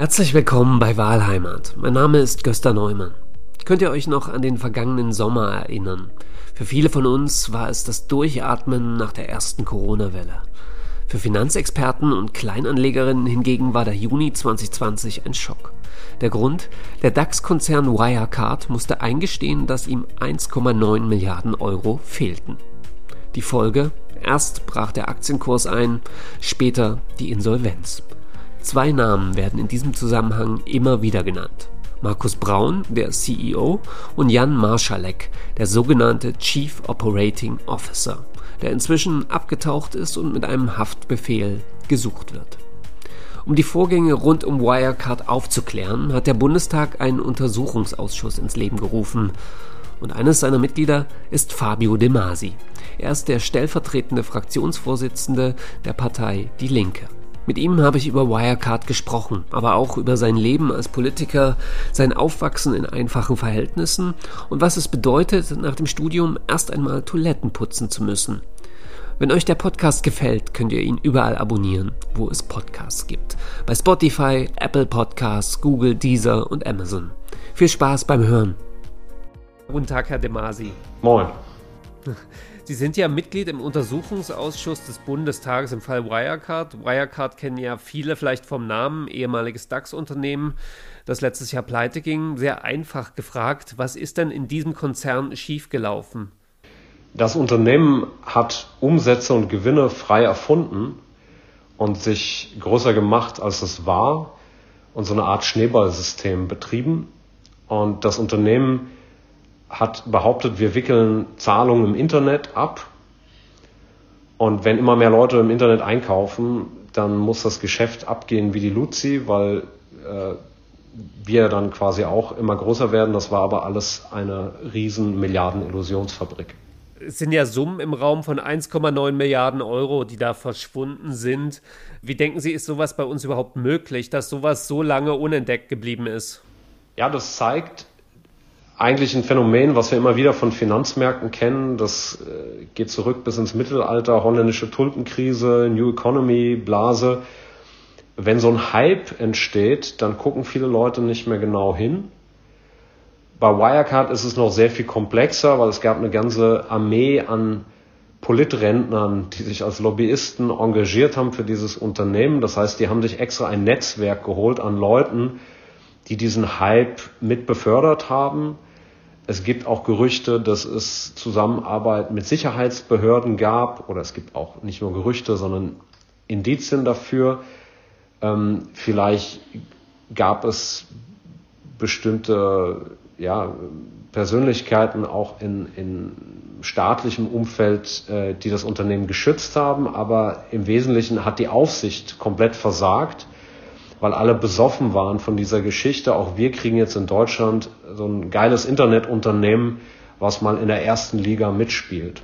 Herzlich willkommen bei Wahlheimat. Mein Name ist Gösta Neumann. Könnt ihr euch noch an den vergangenen Sommer erinnern? Für viele von uns war es das Durchatmen nach der ersten Corona-Welle. Für Finanzexperten und Kleinanlegerinnen hingegen war der Juni 2020 ein Schock. Der Grund? Der DAX-Konzern Wirecard musste eingestehen, dass ihm 1,9 Milliarden Euro fehlten. Die Folge? Erst brach der Aktienkurs ein, später die Insolvenz. Zwei Namen werden in diesem Zusammenhang immer wieder genannt. Markus Braun, der CEO, und Jan Marschalek, der sogenannte Chief Operating Officer, der inzwischen abgetaucht ist und mit einem Haftbefehl gesucht wird. Um die Vorgänge rund um Wirecard aufzuklären, hat der Bundestag einen Untersuchungsausschuss ins Leben gerufen. Und eines seiner Mitglieder ist Fabio De Masi. Er ist der stellvertretende Fraktionsvorsitzende der Partei Die Linke. Mit ihm habe ich über Wirecard gesprochen, aber auch über sein Leben als Politiker, sein Aufwachsen in einfachen Verhältnissen und was es bedeutet, nach dem Studium erst einmal Toiletten putzen zu müssen. Wenn euch der Podcast gefällt, könnt ihr ihn überall abonnieren, wo es Podcasts gibt. Bei Spotify, Apple Podcasts, Google, Deezer und Amazon. Viel Spaß beim Hören. Guten Tag, Herr Demasi. Moin. Sie sind ja Mitglied im Untersuchungsausschuss des Bundestages im Fall Wirecard. Wirecard kennen ja viele vielleicht vom Namen, ehemaliges DAX-Unternehmen, das letztes Jahr pleite ging. Sehr einfach gefragt, was ist denn in diesem Konzern schiefgelaufen? Das Unternehmen hat Umsätze und Gewinne frei erfunden und sich größer gemacht, als es war und so eine Art Schneeballsystem betrieben. Und das Unternehmen hat behauptet, wir wickeln Zahlungen im Internet ab. Und wenn immer mehr Leute im Internet einkaufen, dann muss das Geschäft abgehen wie die Luzi, weil äh, wir dann quasi auch immer größer werden. Das war aber alles eine riesen Milliarden-Illusionsfabrik. Es sind ja Summen im Raum von 1,9 Milliarden Euro, die da verschwunden sind. Wie denken Sie, ist sowas bei uns überhaupt möglich, dass sowas so lange unentdeckt geblieben ist? Ja, das zeigt, eigentlich ein Phänomen, was wir immer wieder von Finanzmärkten kennen. Das äh, geht zurück bis ins Mittelalter, holländische Tulpenkrise, New Economy, Blase. Wenn so ein Hype entsteht, dann gucken viele Leute nicht mehr genau hin. Bei Wirecard ist es noch sehr viel komplexer, weil es gab eine ganze Armee an Politrentnern, die sich als Lobbyisten engagiert haben für dieses Unternehmen. Das heißt, die haben sich extra ein Netzwerk geholt an Leuten, die diesen Hype mit befördert haben es gibt auch Gerüchte, dass es Zusammenarbeit mit Sicherheitsbehörden gab, oder es gibt auch nicht nur Gerüchte, sondern Indizien dafür. Ähm, vielleicht gab es bestimmte ja, Persönlichkeiten auch in, in staatlichem Umfeld, äh, die das Unternehmen geschützt haben, aber im Wesentlichen hat die Aufsicht komplett versagt weil alle besoffen waren von dieser Geschichte. Auch wir kriegen jetzt in Deutschland so ein geiles Internetunternehmen, was mal in der ersten Liga mitspielt.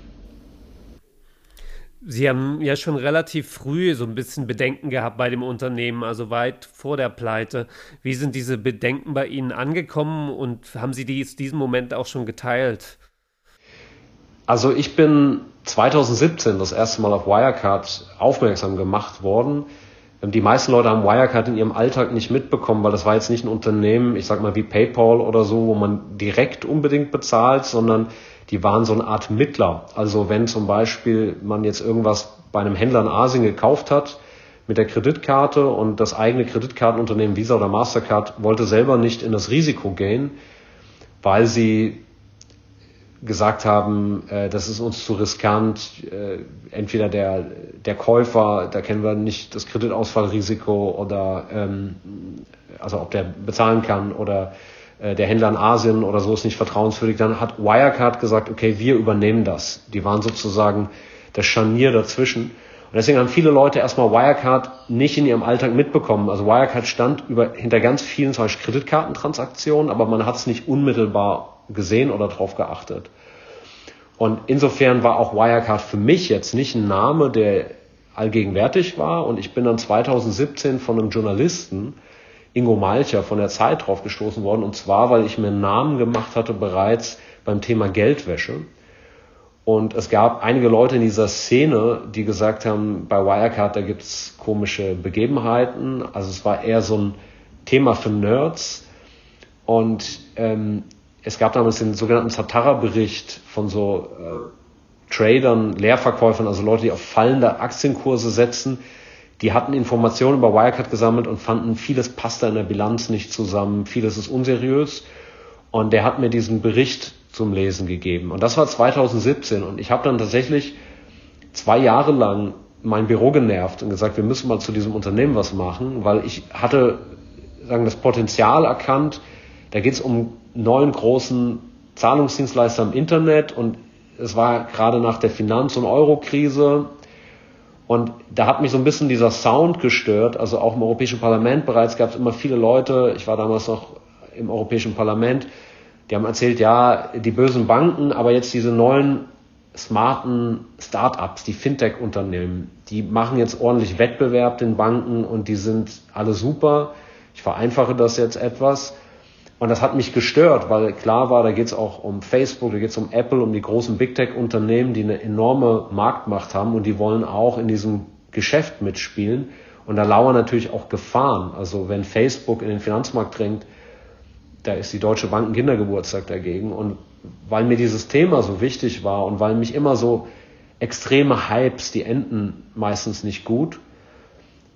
Sie haben ja schon relativ früh so ein bisschen Bedenken gehabt bei dem Unternehmen, also weit vor der Pleite. Wie sind diese Bedenken bei Ihnen angekommen und haben Sie dies diesen Moment auch schon geteilt? Also ich bin 2017 das erste Mal auf Wirecard aufmerksam gemacht worden die meisten Leute haben Wirecard in ihrem Alltag nicht mitbekommen, weil das war jetzt nicht ein Unternehmen, ich sag mal wie PayPal oder so, wo man direkt unbedingt bezahlt, sondern die waren so eine Art Mittler. Also wenn zum Beispiel man jetzt irgendwas bei einem Händler in Asien gekauft hat mit der Kreditkarte und das eigene Kreditkartenunternehmen Visa oder Mastercard wollte selber nicht in das Risiko gehen, weil sie gesagt haben, äh, das ist uns zu riskant. Äh, entweder der, der Käufer, da kennen wir nicht das Kreditausfallrisiko oder ähm, also ob der bezahlen kann oder äh, der Händler in Asien oder so ist nicht vertrauenswürdig. Dann hat Wirecard gesagt, okay, wir übernehmen das. Die waren sozusagen das Scharnier dazwischen. Und deswegen haben viele Leute erstmal Wirecard nicht in ihrem Alltag mitbekommen. Also Wirecard stand über, hinter ganz vielen zum Beispiel Kreditkartentransaktionen, aber man hat es nicht unmittelbar gesehen oder darauf geachtet. Und insofern war auch Wirecard für mich jetzt nicht ein Name, der allgegenwärtig war. Und ich bin dann 2017 von einem Journalisten, Ingo Malcher von der Zeit drauf gestoßen worden. Und zwar, weil ich mir einen Namen gemacht hatte bereits beim Thema Geldwäsche. Und es gab einige Leute in dieser Szene, die gesagt haben, bei Wirecard, da gibt's komische Begebenheiten. Also es war eher so ein Thema für Nerds. Und ähm, es gab damals den sogenannten Satara-Bericht von so äh, Tradern, Leerverkäufern, also Leute, die auf fallende Aktienkurse setzen. Die hatten Informationen über Wirecard gesammelt und fanden, vieles passt da in der Bilanz nicht zusammen, vieles ist unseriös. Und der hat mir diesen Bericht zum Lesen gegeben. Und das war 2017. Und ich habe dann tatsächlich zwei Jahre lang mein Büro genervt und gesagt, wir müssen mal zu diesem Unternehmen was machen, weil ich hatte sagen, das Potenzial erkannt, da geht es um neuen großen Zahlungsdienstleister im Internet und es war gerade nach der Finanz- und Euro-Krise und da hat mich so ein bisschen dieser Sound gestört. Also auch im Europäischen Parlament bereits gab es immer viele Leute, ich war damals noch im Europäischen Parlament, die haben erzählt, ja, die bösen Banken, aber jetzt diese neuen smarten Startups, die Fintech-Unternehmen, die machen jetzt ordentlich Wettbewerb den Banken und die sind alle super. Ich vereinfache das jetzt etwas. Und das hat mich gestört, weil klar war, da geht es auch um Facebook, da geht es um Apple, um die großen Big Tech-Unternehmen, die eine enorme Marktmacht haben und die wollen auch in diesem Geschäft mitspielen. Und da lauern natürlich auch Gefahren. Also wenn Facebook in den Finanzmarkt drängt, da ist die Deutsche Bank ein Kindergeburtstag dagegen. Und weil mir dieses Thema so wichtig war und weil mich immer so extreme Hypes, die enden meistens nicht gut.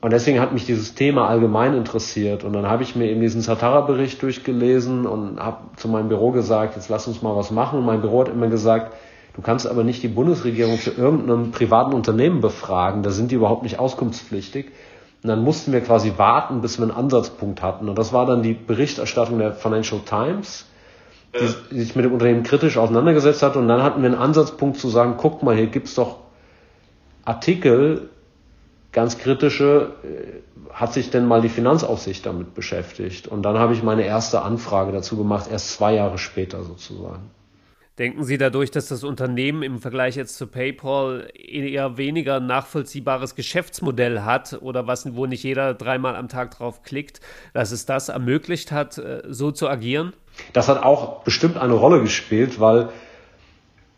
Und deswegen hat mich dieses Thema allgemein interessiert. Und dann habe ich mir eben diesen Satara-Bericht durchgelesen und habe zu meinem Büro gesagt, jetzt lass uns mal was machen. Und mein Büro hat immer gesagt, du kannst aber nicht die Bundesregierung zu irgendeinem privaten Unternehmen befragen. Da sind die überhaupt nicht auskunftspflichtig. Und dann mussten wir quasi warten, bis wir einen Ansatzpunkt hatten. Und das war dann die Berichterstattung der Financial Times die, die sich mit dem Unternehmen kritisch auseinandergesetzt hat. Und dann hatten wir einen Ansatzpunkt zu sagen, guck mal, hier gibt's doch Artikel, ganz kritische, äh, hat sich denn mal die Finanzaufsicht damit beschäftigt? Und dann habe ich meine erste Anfrage dazu gemacht, erst zwei Jahre später sozusagen. Denken Sie dadurch, dass das Unternehmen im Vergleich jetzt zu PayPal eher weniger nachvollziehbares Geschäftsmodell hat oder was, wo nicht jeder dreimal am Tag drauf klickt, dass es das ermöglicht hat, äh, so zu agieren? Das hat auch bestimmt eine Rolle gespielt, weil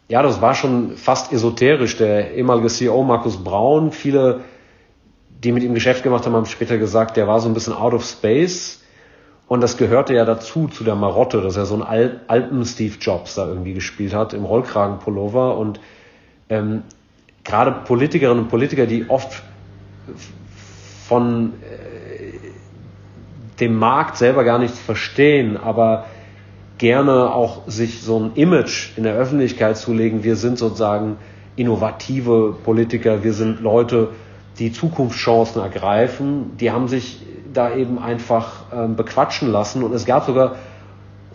ja, das war schon fast esoterisch. Der ehemalige CEO Markus Braun, viele, die mit ihm Geschäft gemacht haben, haben später gesagt, der war so ein bisschen out of space. Und das gehörte ja dazu, zu der Marotte, dass er so einen alten Steve Jobs da irgendwie gespielt hat, im Rollkragenpullover. Und ähm, gerade Politikerinnen und Politiker, die oft von äh, dem Markt selber gar nichts verstehen, aber gerne auch sich so ein Image in der Öffentlichkeit zulegen. Wir sind sozusagen innovative Politiker, wir sind Leute, die Zukunftschancen ergreifen. Die haben sich da eben einfach ähm, bequatschen lassen und es gab sogar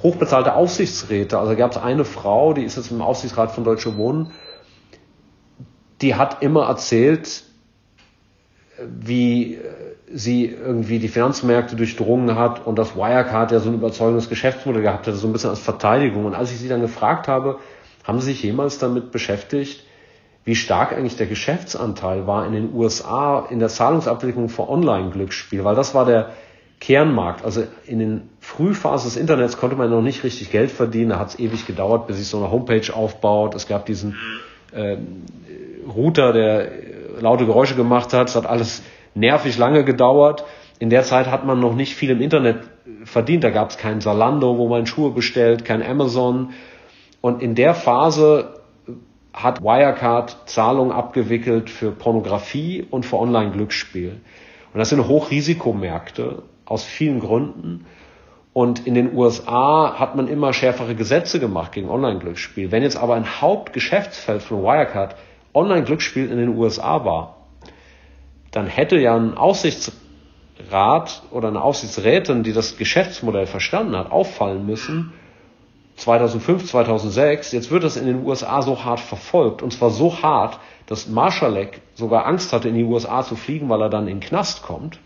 hochbezahlte Aufsichtsräte. Also gab es eine Frau, die ist jetzt im Aufsichtsrat von Deutsche Wohnen, die hat immer erzählt, wie äh, sie irgendwie die Finanzmärkte durchdrungen hat und das Wirecard ja so ein überzeugendes Geschäftsmodell gehabt hatte, so ein bisschen als Verteidigung. Und als ich sie dann gefragt habe, haben Sie sich jemals damit beschäftigt, wie stark eigentlich der Geschäftsanteil war in den USA in der Zahlungsabwicklung für Online-Glücksspiel, weil das war der Kernmarkt. Also in den Frühphasen des Internets konnte man noch nicht richtig Geld verdienen, da hat es ewig gedauert, bis sich so eine Homepage aufbaut. Es gab diesen äh, Router, der laute Geräusche gemacht hat. Es hat alles nervig lange gedauert. In der Zeit hat man noch nicht viel im Internet verdient. Da gab es kein Salando, wo man Schuhe bestellt, kein Amazon. Und in der Phase hat Wirecard Zahlungen abgewickelt für Pornografie und für Online-Glücksspiel. Und das sind Hochrisikomärkte aus vielen Gründen. Und in den USA hat man immer schärfere Gesetze gemacht gegen Online-Glücksspiel. Wenn jetzt aber ein Hauptgeschäftsfeld von Wirecard Online-Glücksspiel in den USA war, dann hätte ja ein Aufsichtsrat oder eine Aufsichtsrätin, die das Geschäftsmodell verstanden hat, auffallen müssen. 2005, 2006, jetzt wird das in den USA so hart verfolgt und zwar so hart, dass Marschalek sogar Angst hatte, in die USA zu fliegen, weil er dann in den Knast kommt.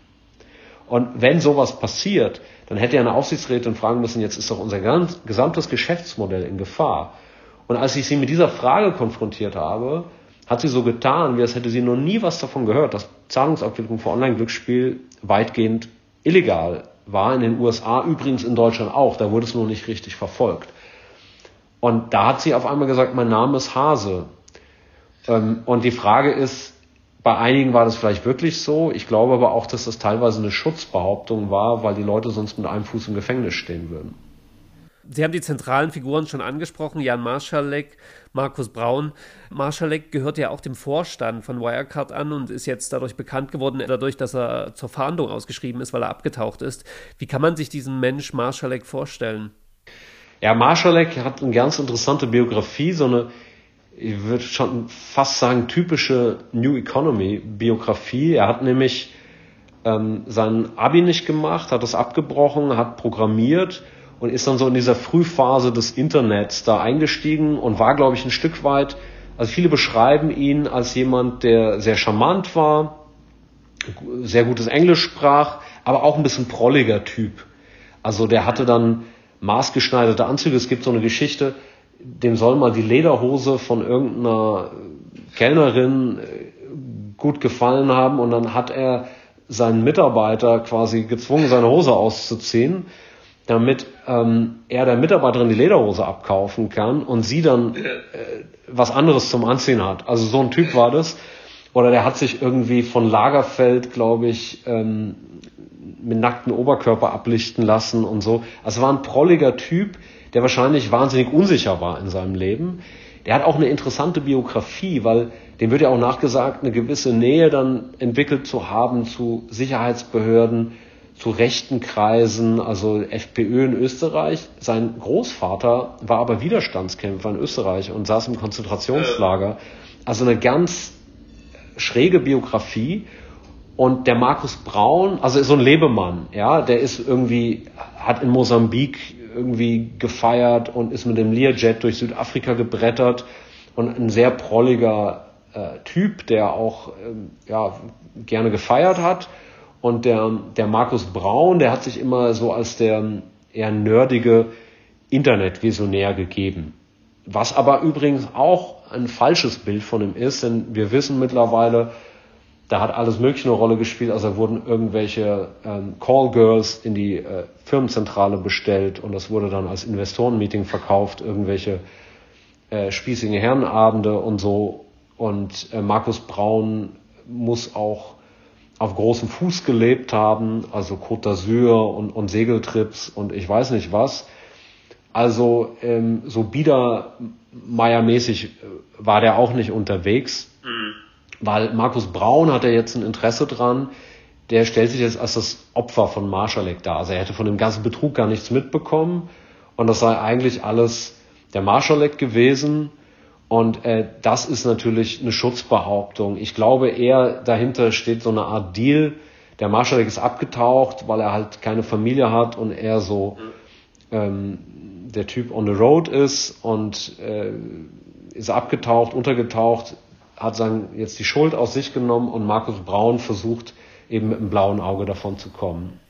Und wenn sowas passiert, dann hätte ja eine Aufsichtsrätin fragen müssen, jetzt ist doch unser gesamtes Geschäftsmodell in Gefahr. Und als ich sie mit dieser Frage konfrontiert habe, hat sie so getan, wie als hätte sie noch nie was davon gehört, dass Zahlungsabwicklung für Online-Glücksspiel weitgehend illegal war. In den USA, übrigens in Deutschland auch. Da wurde es nur nicht richtig verfolgt. Und da hat sie auf einmal gesagt, mein Name ist Hase. Ähm, und die Frage ist, Bei einigen war das vielleicht wirklich so. Ich glaube aber auch, dass das teilweise eine Schutzbehauptung war, weil die Leute sonst mit einem Fuß im Gefängnis stehen würden. Sie haben die zentralen Figuren schon angesprochen, Jan Marschalek, Markus Braun. Marschalek gehört ja auch dem Vorstand von Wirecard an und ist jetzt dadurch bekannt geworden, dadurch, dass er zur Fahndung ausgeschrieben ist, weil er abgetaucht ist. Wie kann man sich diesen Mensch Marschalek vorstellen? Ja, Marschalek hat eine ganz interessante Biografie, so eine, ich würde schon fast sagen, typische New Economy Biografie. Er hat nämlich ähm, sein Abi nicht gemacht, hat das abgebrochen, hat programmiert und ist dann so in dieser Frühphase des Internets da eingestiegen und war, glaube ich, ein Stück weit, also viele beschreiben ihn als jemand, der sehr charmant war, sehr gutes Englisch sprach, aber auch ein bisschen prolliger Typ. Also der hatte dann maßgeschneiderte Anzüge. Es gibt so eine Geschichte, dem soll mal die Lederhose von irgendeiner Kellnerin äh, gut gefallen haben und dann hat er seinen Mitarbeiter quasi gezwungen, seine Hose auszuziehen damit ähm, er der Mitarbeiterin die Lederhose abkaufen kann und sie dann äh, was anderes zum Anziehen hat. Also so ein Typ war das. Oder der hat sich irgendwie von Lagerfeld, glaube ich, ähm, mit nackten Oberkörper ablichten lassen und so. Also war ein prolliger Typ, der wahrscheinlich wahnsinnig unsicher war in seinem Leben. Der hat auch eine interessante Biografie, weil dem wird ja auch nachgesagt, eine gewisse Nähe dann entwickelt zu haben zu Sicherheitsbehörden, zu rechten Kreisen, also FPÖ in Österreich. Sein Großvater war aber Widerstandskämpfer in Österreich und saß im Konzentrationslager. Also eine ganz schräge Biografie. Und der Markus Braun, also so ein Lebemann, ja, der ist irgendwie, hat in Mosambik irgendwie gefeiert und ist mit dem Learjet durch Südafrika gebrettert und ein sehr prolliger äh, Typ, der auch ähm, ja, gerne gefeiert hat und der, der Markus Braun, der hat sich immer so als der eher nerdige Internetvisionär gegeben. Was aber übrigens auch ein falsches Bild von ihm ist, denn wir wissen mittlerweile, da hat alles Mögliche eine Rolle gespielt. Also wurden irgendwelche ähm, Callgirls in die äh, Firmenzentrale bestellt und das wurde dann als Investorenmeeting verkauft, irgendwelche äh, spießigen Herrenabende und so. Und äh, Markus Braun muss auch auf großem Fuß gelebt haben, also Côte d'Azur und, und Segeltrips und ich weiß nicht was. Also ähm, so Biedermeier-mäßig äh, war der auch nicht unterwegs, mhm. Weil Markus Braun hat ja jetzt ein Interesse dran, der stellt sich jetzt als das Opfer von Marschalek dar. Also er hätte von dem ganzen Betrug gar nichts mitbekommen und das sei eigentlich alles der Marschalek gewesen und äh, das ist natürlich eine Schutzbehauptung. Ich glaube eher dahinter steht so eine Art Deal. Der Marschalek ist abgetaucht, weil er halt keine Familie hat und er so ähm, der Typ on the road ist und äh, ist abgetaucht, untergetaucht, hat dann jetzt die Schuld aus sich genommen und Markus Braun versucht eben mit einem blauen Auge davon zu kommen.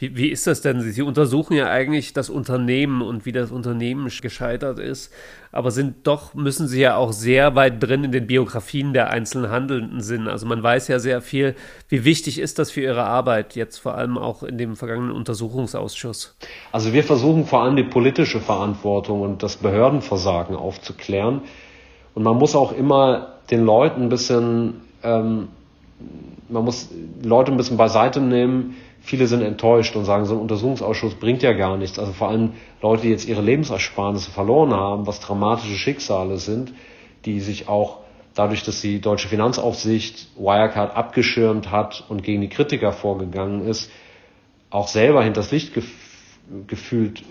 Wie, wie ist das denn? Sie untersuchen ja eigentlich das Unternehmen und wie das Unternehmen gescheitert ist, aber sind doch, müssen Sie ja auch sehr weit drin in den Biografien der einzelnen Handelnden sind. Also man weiß ja sehr viel. Wie wichtig ist das für Ihre Arbeit, jetzt vor allem auch in dem vergangenen Untersuchungsausschuss? Also wir versuchen vor allem die politische Verantwortung und das Behördenversagen aufzuklären. Und man muss auch immer den Leuten ein bisschen, ähm, man muss Leute ein bisschen beiseite nehmen, viele sind enttäuscht und sagen, so ein Untersuchungsausschuss bringt ja gar nichts. Also vor allem Leute, die jetzt ihre Lebensersparnisse verloren haben, was dramatische Schicksale sind, die sich auch dadurch, dass die deutsche Finanzaufsicht Wirecard abgeschirmt hat und gegen die Kritiker vorgegangen ist, auch selber hinters Licht gef gefühlt,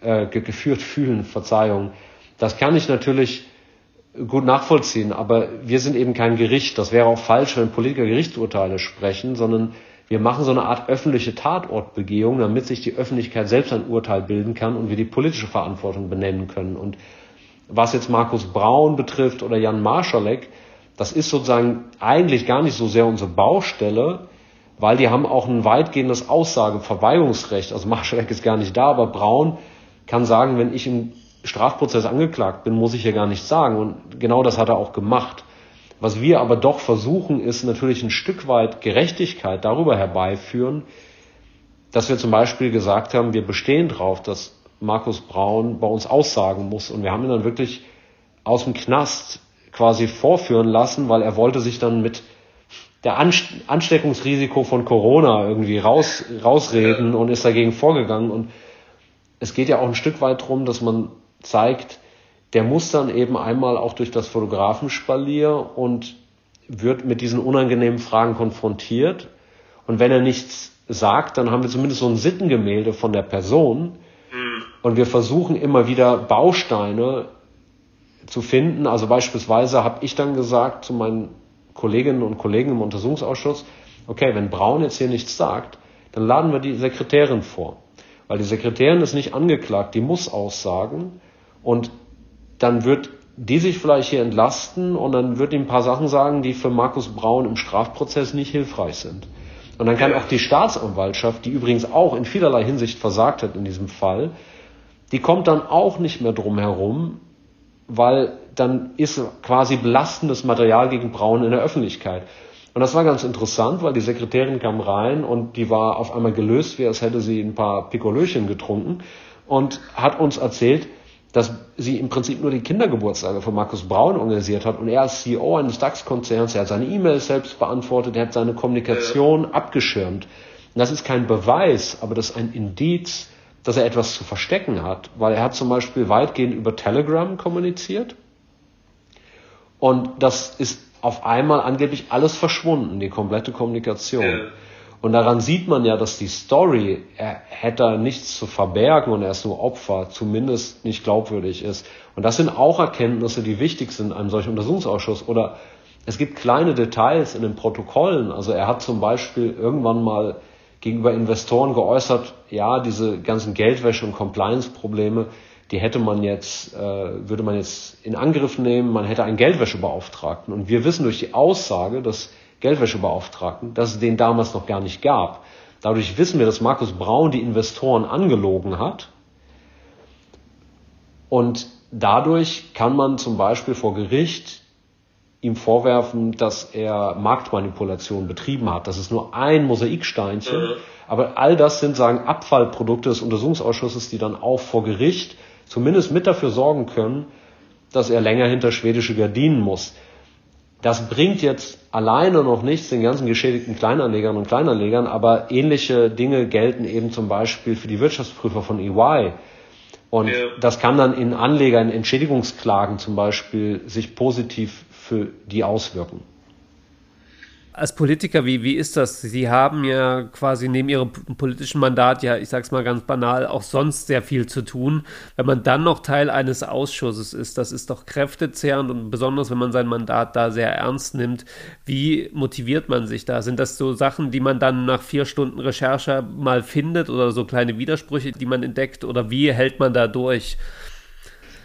äh, geführt fühlen, Verzeihung. Das kann ich natürlich gut nachvollziehen, aber wir sind eben kein Gericht. Das wäre auch falsch, wenn Politiker Gerichtsurteile sprechen, sondern wir machen so eine Art öffentliche Tatortbegehung, damit sich die Öffentlichkeit selbst ein Urteil bilden kann und wir die politische Verantwortung benennen können. Und was jetzt Markus Braun betrifft oder Jan Marschalek, das ist sozusagen eigentlich gar nicht so sehr unsere Baustelle, weil die haben auch ein weitgehendes Aussageverweigerungsrecht. Also Marschalek ist gar nicht da, aber Braun kann sagen, wenn ich im Strafprozess angeklagt bin, muss ich hier gar nichts sagen. Und genau das hat er auch gemacht. Was wir aber doch versuchen, ist natürlich ein Stück weit Gerechtigkeit darüber herbeiführen, dass wir zum Beispiel gesagt haben, wir bestehen darauf, dass Markus Braun bei uns aussagen muss. Und wir haben ihn dann wirklich aus dem Knast quasi vorführen lassen, weil er wollte sich dann mit der Ansteckungsrisiko von Corona irgendwie raus, rausreden und ist dagegen vorgegangen. Und es geht ja auch ein Stück weit darum, dass man zeigt, der muss dann eben einmal auch durch das Fotografenspalier und wird mit diesen unangenehmen Fragen konfrontiert. Und wenn er nichts sagt, dann haben wir zumindest so ein Sittengemälde von der Person. Mhm. Und wir versuchen immer wieder Bausteine zu finden. Also beispielsweise habe ich dann gesagt zu meinen Kolleginnen und Kollegen im Untersuchungsausschuss, okay, wenn Braun jetzt hier nichts sagt, dann laden wir die Sekretärin vor. Weil die Sekretärin ist nicht angeklagt, die muss aussagen und dann wird die sich vielleicht hier entlasten und dann wird ihm ein paar Sachen sagen, die für Markus Braun im Strafprozess nicht hilfreich sind. Und dann kann auch die Staatsanwaltschaft, die übrigens auch in vielerlei Hinsicht versagt hat in diesem Fall, die kommt dann auch nicht mehr drum herum, weil dann ist quasi belastendes Material gegen Braun in der Öffentlichkeit. Und das war ganz interessant, weil die Sekretärin kam rein und die war auf einmal gelöst, wie als hätte sie ein paar Pikolöchen getrunken und hat uns erzählt, dass sie im Prinzip nur die Kindergeburtstage von Markus Braun organisiert hat und er als CEO eines DAX-Konzerns, er hat seine E-Mails selbst beantwortet, er hat seine Kommunikation abgeschirmt. Und das ist kein Beweis, aber das ist ein Indiz, dass er etwas zu verstecken hat, weil er hat zum Beispiel weitgehend über Telegram kommuniziert und das ist auf einmal angeblich alles verschwunden, die komplette Kommunikation. Ja. Und daran sieht man ja, dass die Story, er hätte nichts zu verbergen und er ist nur Opfer, zumindest nicht glaubwürdig ist. Und das sind auch Erkenntnisse, die wichtig sind in einem solchen Untersuchungsausschuss. Oder es gibt kleine Details in den Protokollen. Also er hat zum Beispiel irgendwann mal gegenüber Investoren geäußert, ja, diese ganzen Geldwäsche- und Compliance-Probleme, die hätte man jetzt, äh, würde man jetzt in Angriff nehmen, man hätte einen Geldwäschebeauftragten. Und wir wissen durch die Aussage des Geldwäschebeauftragten, dass es den damals noch gar nicht gab. Dadurch wissen wir, dass Markus Braun die Investoren angelogen hat. Und dadurch kann man zum Beispiel vor Gericht ihm vorwerfen, dass er Marktmanipulation betrieben hat. Das ist nur ein Mosaiksteinchen. Mhm. Aber all das sind, sagen, Abfallprodukte des Untersuchungsausschusses, die dann auch vor Gericht zumindest mit dafür sorgen können, dass er länger hinter schwedische Gardinen muss. Das bringt jetzt alleine noch nichts den ganzen geschädigten Kleinanlegern und Kleinanlegern, aber ähnliche Dinge gelten eben zum Beispiel für die Wirtschaftsprüfer von EY. Und ja. das kann dann in Anleger, in Entschädigungsklagen zum Beispiel sich positiv für die auswirken. Als Politiker, wie, wie ist das? Sie haben ja quasi neben Ihrem politischen Mandat, ja, ich sag's mal ganz banal, auch sonst sehr viel zu tun. Wenn man dann noch Teil eines Ausschusses ist, das ist doch kräftezehrend und besonders, wenn man sein Mandat da sehr ernst nimmt. Wie motiviert man sich da? Sind das so Sachen, die man dann nach vier Stunden Recherche mal findet oder so kleine Widersprüche, die man entdeckt? Oder wie hält man da durch?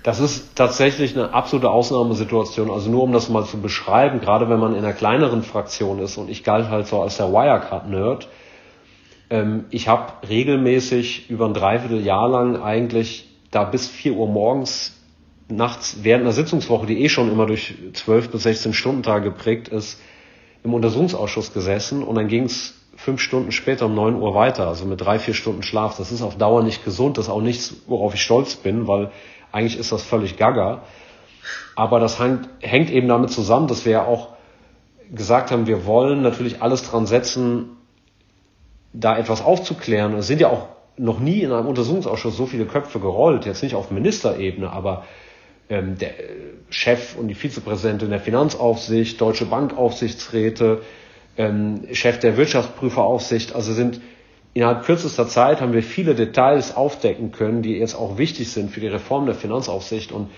Das ist tatsächlich eine absolute Ausnahmesituation. Also nur um das mal zu beschreiben, gerade wenn man in einer kleineren Fraktion ist und ich galt halt so als der Wirecard-Nerd. Ähm, ich habe regelmäßig über ein Dreivierteljahr lang eigentlich da bis 4 Uhr morgens nachts während einer Sitzungswoche, die eh schon immer durch 12 bis 16 Stundentage geprägt ist, im Untersuchungsausschuss gesessen und dann ging es fünf Stunden später um 9 Uhr weiter, also mit drei, vier Stunden Schlaf. Das ist auf Dauer nicht gesund, das ist auch nichts, worauf ich stolz bin, weil eigentlich ist das völlig gaga. Aber das hängt, eben damit zusammen, dass wir ja auch gesagt haben, wir wollen natürlich alles dran setzen, da etwas aufzuklären. Es sind ja auch noch nie in einem Untersuchungsausschuss so viele Köpfe gerollt, jetzt nicht auf Ministerebene, aber ähm, der Chef und die Vizepräsidentin der Finanzaufsicht, Deutsche Bankaufsichtsräte, ähm, Chef der Wirtschaftsprüferaufsicht, also sind innerhalb kürzester Zeit haben wir viele Details aufdecken können, die jetzt auch wichtig sind für die Reform der Finanzaufsicht. Und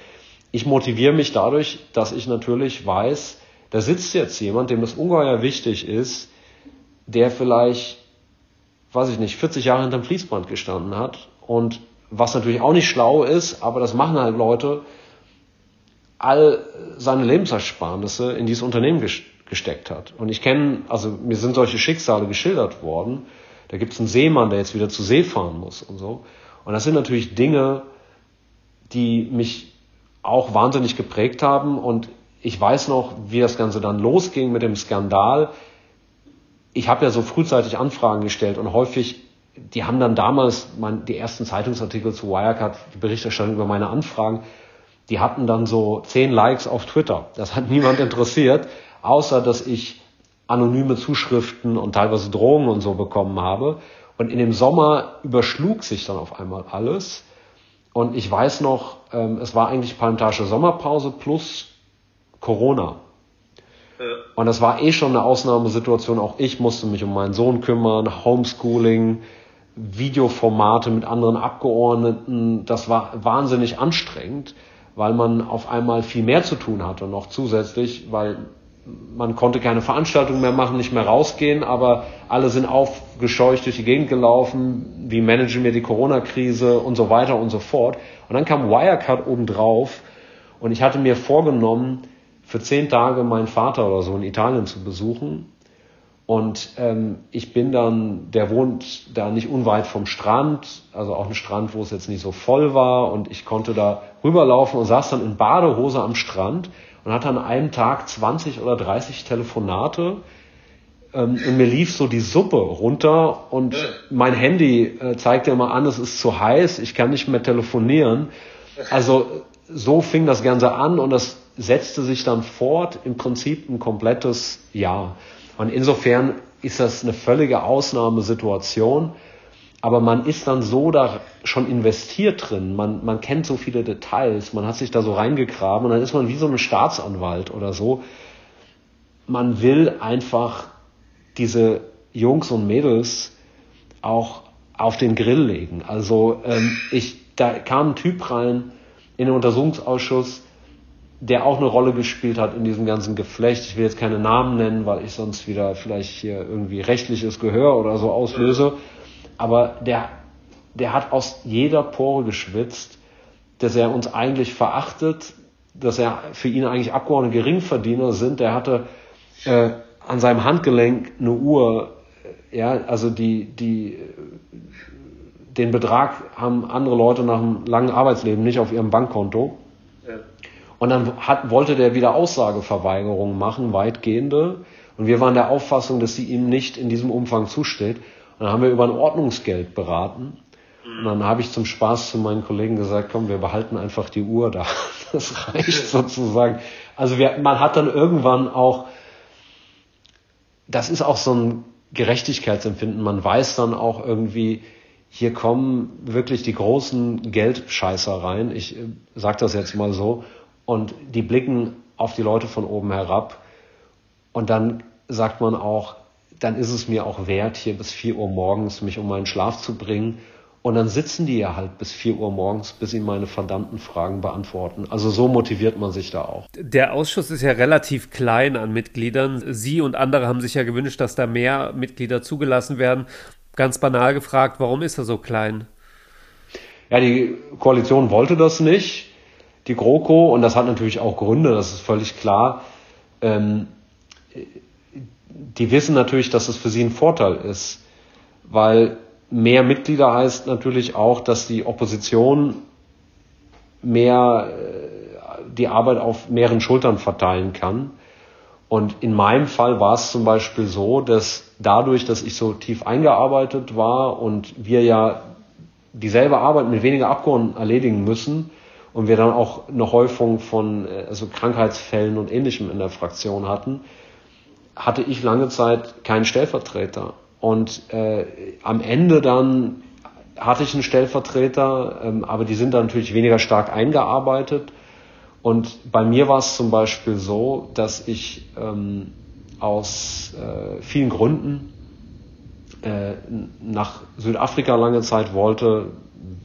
ich motiviere mich dadurch, dass ich natürlich weiß, da sitzt jetzt jemand, dem es ungeheuer wichtig ist, der vielleicht, weiß ich nicht, 40 Jahre hinterm Fließband gestanden hat und was natürlich auch nicht schlau ist, aber das machen halt Leute, all seine Lebensersparnisse in dieses Unternehmen gesteckt hat. Und ich kenne, also mir sind solche Schicksale geschildert worden da gibt es einen Seemann, der jetzt wieder zu See fahren muss und so. Und das sind natürlich Dinge, die mich auch wahnsinnig geprägt haben. Und ich weiß noch, wie das Ganze dann losging mit dem Skandal. Ich habe ja so frühzeitig Anfragen gestellt und häufig, die haben dann damals mein, die ersten Zeitungsartikel zu Wirecard, die Berichterstattung über meine Anfragen, die hatten dann so zehn Likes auf Twitter. Das hat niemand interessiert, außer dass ich anonyme Zuschriften und teilweise Drohungen und so bekommen habe. Und in dem Sommer überschlug sich dann auf einmal alles. Und ich weiß noch, ähm, es war eigentlich Plantage Sommerpause plus Corona. Und das war eh schon eine Ausnahmesituation. Auch ich musste mich um meinen Sohn kümmern, Homeschooling, Videoformate mit anderen Abgeordneten. Das war wahnsinnig anstrengend, weil man auf einmal viel mehr zu tun hatte noch zusätzlich, weil man konnte keine Veranstaltung mehr machen, nicht mehr rausgehen, aber alle sind aufgescheucht durch die Gegend gelaufen. Wie managen wir die Corona-Krise und so weiter und so fort. Und dann kam Wirecard obendrauf und ich hatte mir vorgenommen, für zehn Tage meinen Vater oder so in Italien zu besuchen. Und ähm, ich bin dann, der wohnt da nicht unweit vom Strand, also auch ein Strand, wo es jetzt nicht so voll war. Und ich konnte da rüberlaufen und saß dann in Badehose am Strand und hatte an einem Tag 20 oder 30 Telefonate. Ähm, und mir lief so die Suppe runter und mein Handy äh, zeigte immer an, es ist zu heiß, ich kann nicht mehr telefonieren. Also so fing das Ganze an und das setzte sich dann fort, im Prinzip ein komplettes Jahr. Und insofern ist das eine völlige Ausnahmesituation. Aber man ist dann so da schon investiert drin, man, man kennt so viele Details, man hat sich da so reingegraben und dann ist man wie so ein Staatsanwalt oder so. Man will einfach diese Jungs und Mädels auch auf den Grill legen. Also ähm, ich, da kam ein Typ rein in den Untersuchungsausschuss, der auch eine Rolle gespielt hat in diesem ganzen Geflecht. Ich will jetzt keine Namen nennen, weil ich sonst wieder vielleicht hier irgendwie rechtliches Gehör oder so auslöse. Aber der, der hat aus jeder Pore geschwitzt, dass er uns eigentlich verachtet, dass er für ihn eigentlich Abgeordnete Geringverdiener sind. Der hatte äh, an seinem Handgelenk eine Uhr, ja, also die, die, den Betrag haben andere Leute nach einem langen Arbeitsleben nicht auf ihrem Bankkonto. Und dann hat, wollte der wieder Aussageverweigerungen machen, weitgehende. Und wir waren der Auffassung, dass sie ihm nicht in diesem Umfang zusteht. Dann haben wir über ein Ordnungsgeld beraten. Und dann habe ich zum Spaß zu meinen Kollegen gesagt, komm, wir behalten einfach die Uhr da. Das reicht sozusagen. Also wir, man hat dann irgendwann auch, das ist auch so ein Gerechtigkeitsempfinden. Man weiß dann auch irgendwie, hier kommen wirklich die großen Geldscheißer rein. Ich äh, sage das jetzt mal so und die blicken auf die Leute von oben herab und dann sagt man auch, dann ist es mir auch wert, hier bis 4 Uhr morgens mich um meinen Schlaf zu bringen. Und dann sitzen die ja halt bis 4 Uhr morgens, bis sie meine verdammten Fragen beantworten. Also so motiviert man sich da auch. Der Ausschuss ist ja relativ klein an Mitgliedern. Sie und andere haben sich ja gewünscht, dass da mehr Mitglieder zugelassen werden. Ganz banal gefragt, warum ist er so klein? Ja, die Koalition wollte das nicht die GroKo, und das hat natürlich auch Gründe, das ist völlig klar, ähm, die wissen natürlich, dass es für sie ein Vorteil ist, weil mehr Mitglieder heißt natürlich auch, dass die Opposition mehr äh, die Arbeit auf mehreren Schultern verteilen kann. Und in meinem Fall war es zum Beispiel so, dass dadurch, dass ich so tief eingearbeitet war und wir ja dieselbe Arbeit mit weniger Abgeordneten erledigen müssen, und wir dann auch eine Häufung von äh, also Krankheitsfällen und ähnlichem in der Fraktion hatten, hatte ich lange Zeit keinen Stellvertreter. Und äh, am Ende dann hatte ich einen Stellvertreter, ähm, aber die sind dann natürlich weniger stark eingearbeitet. Und bei mir war es zum Beispiel so, dass ich ähm, aus äh, vielen Gründen äh, nach Südafrika lange Zeit wollte,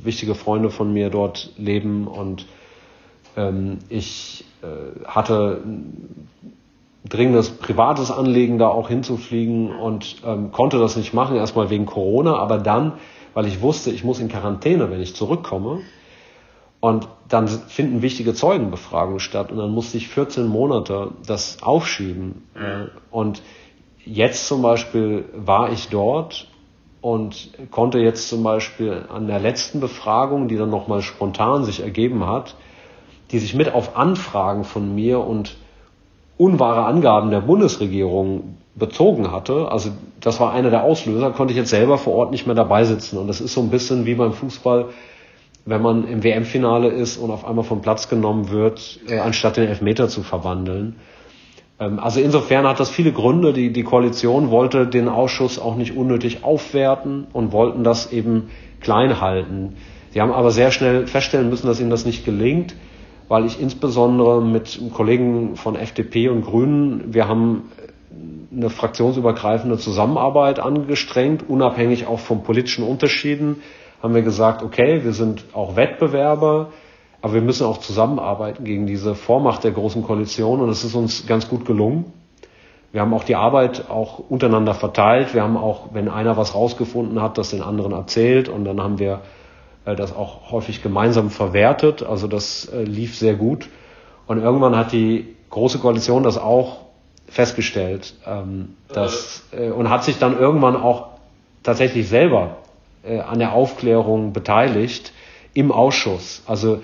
wichtige Freunde von mir dort leben und ähm, ich äh, hatte dringendes privates Anliegen, da auch hinzufliegen und ähm, konnte das nicht machen, erstmal wegen Corona, aber dann, weil ich wusste, ich muss in Quarantäne, wenn ich zurückkomme. Und dann finden wichtige Zeugenbefragungen statt und dann musste ich 14 Monate das aufschieben. Mhm. Und jetzt zum Beispiel war ich dort und konnte jetzt zum Beispiel an der letzten Befragung, die dann nochmal spontan sich ergeben hat, die sich mit auf Anfragen von mir und unwahre Angaben der Bundesregierung bezogen hatte, also das war einer der Auslöser, konnte ich jetzt selber vor Ort nicht mehr dabei sitzen. Und das ist so ein bisschen wie beim Fußball, wenn man im WM-Finale ist und auf einmal vom Platz genommen wird, äh, anstatt den Elfmeter zu verwandeln. Ähm, also insofern hat das viele Gründe. Die, die Koalition wollte den Ausschuss auch nicht unnötig aufwerten und wollten das eben klein halten. Sie haben aber sehr schnell feststellen müssen, dass ihnen das nicht gelingt, weil ich insbesondere mit Kollegen von FDP und Grünen, wir haben eine fraktionsübergreifende Zusammenarbeit angestrengt, unabhängig auch von politischen Unterschieden, haben wir gesagt, okay, wir sind auch Wettbewerber, aber wir müssen auch zusammenarbeiten gegen diese Vormacht der Großen Koalition und es ist uns ganz gut gelungen. Wir haben auch die Arbeit auch untereinander verteilt. Wir haben auch, wenn einer was rausgefunden hat, das den anderen erzählt und dann haben wir das auch häufig gemeinsam verwertet. Also das äh, lief sehr gut. Und irgendwann hat die Große Koalition das auch festgestellt ähm, dass, äh, und hat sich dann irgendwann auch tatsächlich selber äh, an der Aufklärung beteiligt im Ausschuss. Also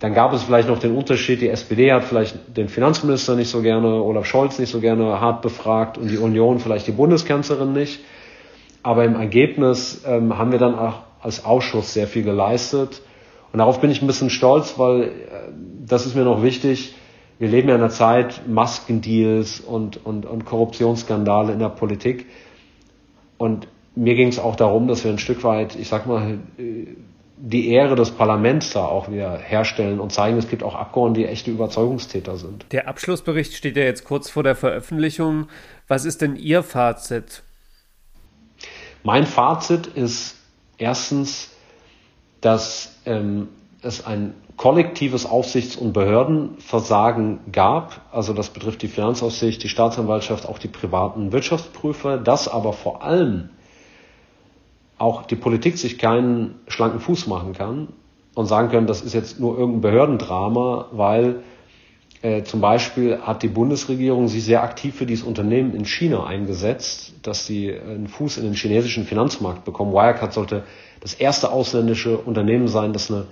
dann gab es vielleicht noch den Unterschied, die SPD hat vielleicht den Finanzminister nicht so gerne, Olaf Scholz nicht so gerne hart befragt und die Union vielleicht die Bundeskanzlerin nicht. Aber im Ergebnis ähm, haben wir dann auch als Ausschuss sehr viel geleistet. Und darauf bin ich ein bisschen stolz, weil äh, das ist mir noch wichtig. Wir leben ja in einer Zeit Maskendeals und, und, und Korruptionsskandale in der Politik. Und mir ging es auch darum, dass wir ein Stück weit, ich sag mal, äh, die Ehre des Parlaments da auch wieder herstellen und zeigen, es gibt auch Abgeordnete, die echte Überzeugungstäter sind. Der Abschlussbericht steht ja jetzt kurz vor der Veröffentlichung. Was ist denn Ihr Fazit? Mein Fazit ist erstens, dass ähm, es ein kollektives Aufsichts- und Behördenversagen gab. Also das betrifft die Finanzaufsicht, die Staatsanwaltschaft, auch die privaten Wirtschaftsprüfer, dass aber vor allem auch die Politik sich keinen schlanken Fuß machen kann und sagen können, das ist jetzt nur irgendein Behördendrama, weil äh, zum Beispiel hat die Bundesregierung sich sehr aktiv für dieses Unternehmen in China eingesetzt, dass sie einen Fuß in den chinesischen Finanzmarkt bekommen. Wirecard sollte das erste ausländische Unternehmen sein, das eine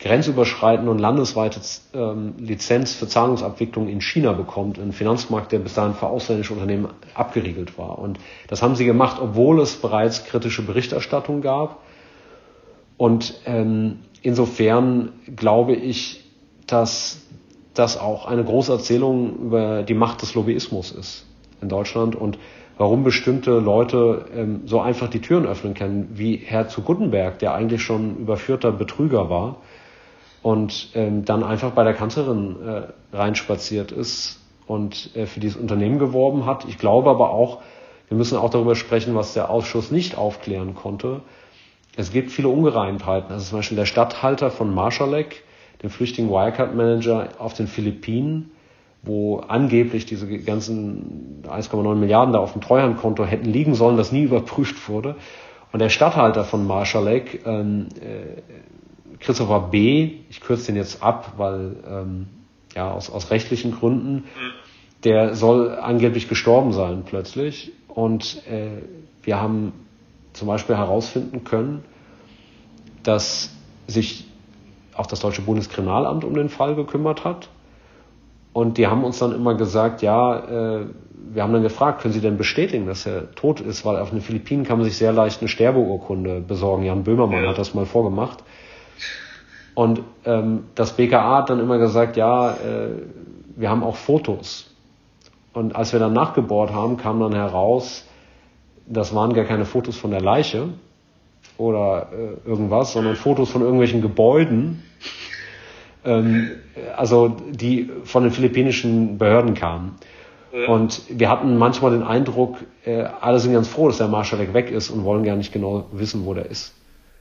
grenzüberschreitende und landesweite ähm, Lizenz für Zahlungsabwicklung in China bekommt, ein Finanzmarkt, der bis dahin für ausländische Unternehmen abgeriegelt war. Und das haben sie gemacht, obwohl es bereits kritische Berichterstattung gab. Und ähm, insofern glaube ich, dass das auch eine große Erzählung über die Macht des Lobbyismus ist in Deutschland und warum bestimmte Leute ähm, so einfach die Türen öffnen können, wie Herr zu Guttenberg, der eigentlich schon überführter Betrüger war und ähm, dann einfach bei der Kanzlerin äh, reinspaziert ist und äh, für dieses Unternehmen geworben hat. Ich glaube aber auch, wir müssen auch darüber sprechen, was der Ausschuss nicht aufklären konnte. Es gibt viele Ungereimtheiten. Also zum Beispiel der Stadthalter von Marschalek, dem flüchtigen Wirecard-Manager auf den Philippinen, wo angeblich diese ganzen 1,9 Milliarden da auf dem Treuhandkonto hätten liegen sollen, das nie überprüft wurde. Und der Stadthalter von Marschalek, ähm, äh, Christopher B., ich kürze den jetzt ab, weil ähm, ja aus, aus rechtlichen Gründen, der soll angeblich gestorben sein plötzlich. Und äh, wir haben zum Beispiel herausfinden können, dass sich auch das deutsche Bundeskriminalamt um den Fall gekümmert hat. Und die haben uns dann immer gesagt, ja, äh, wir haben dann gefragt, können Sie denn bestätigen, dass er tot ist? Weil auf den Philippinen kann man sich sehr leicht eine Sterbeurkunde besorgen. Jan Böhmermann ja. hat das mal vorgemacht. Und ähm, das BKA hat dann immer gesagt, ja, äh, wir haben auch Fotos. Und als wir dann nachgebohrt haben, kam dann heraus, das waren gar keine Fotos von der Leiche oder äh, irgendwas, sondern Fotos von irgendwelchen Gebäuden, ähm, also die von den philippinischen Behörden kamen. Und wir hatten manchmal den Eindruck, äh, alle sind ganz froh, dass der Marschalek weg ist und wollen gar nicht genau wissen, wo der ist.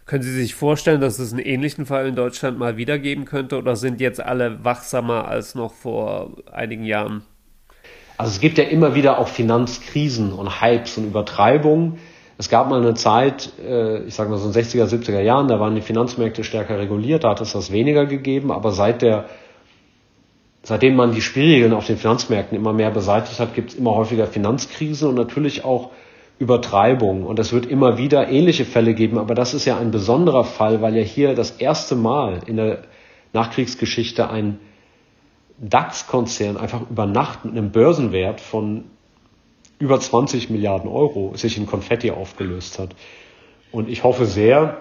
Können Sie sich vorstellen, dass es einen ähnlichen Fall in Deutschland mal wiedergeben könnte oder sind jetzt alle wachsamer als noch vor einigen Jahren? Also es gibt ja immer wieder auch Finanzkrisen und Hypes und Übertreibungen. Es gab mal eine Zeit, äh, ich sage mal so in 60er, 70er Jahren, da waren die Finanzmärkte stärker reguliert, da hat es das weniger gegeben, aber seit der Seitdem man die Spielregeln auf den Finanzmärkten immer mehr beseitigt hat, gibt es immer häufiger Finanzkrisen und natürlich auch Übertreibung. Und es wird immer wieder ähnliche Fälle geben, aber das ist ja ein besonderer Fall, weil ja hier das erste Mal in der Nachkriegsgeschichte ein DAX-Konzern einfach über Nacht mit einem Börsenwert von über 20 Milliarden Euro sich in Konfetti aufgelöst hat. Und ich hoffe sehr,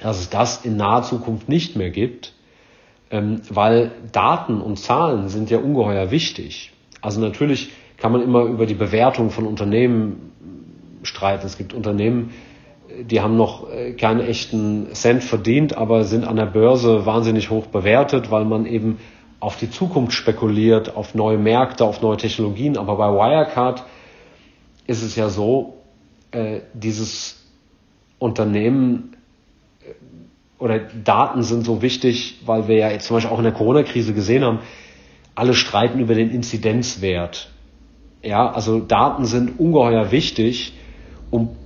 dass es das in naher Zukunft nicht mehr gibt, ähm, weil Daten und Zahlen sind ja ungeheuer wichtig. Also natürlich kann man immer über die Bewertung von Unternehmen streiten. Es gibt Unternehmen, die haben noch äh, keinen echten Cent verdient, aber sind an der Börse wahnsinnig hoch bewertet, weil man eben auf die Zukunft spekuliert, auf neue Märkte, auf neue Technologien. Aber bei Wirecard ist es ja so, äh, dieses Unternehmen äh, oder Daten sind so wichtig, weil wir ja jetzt zum Beispiel auch in der Corona-Krise gesehen haben, alle streiten über den Inzidenzwert. Ja, also Daten sind ungeheuer wichtig, um,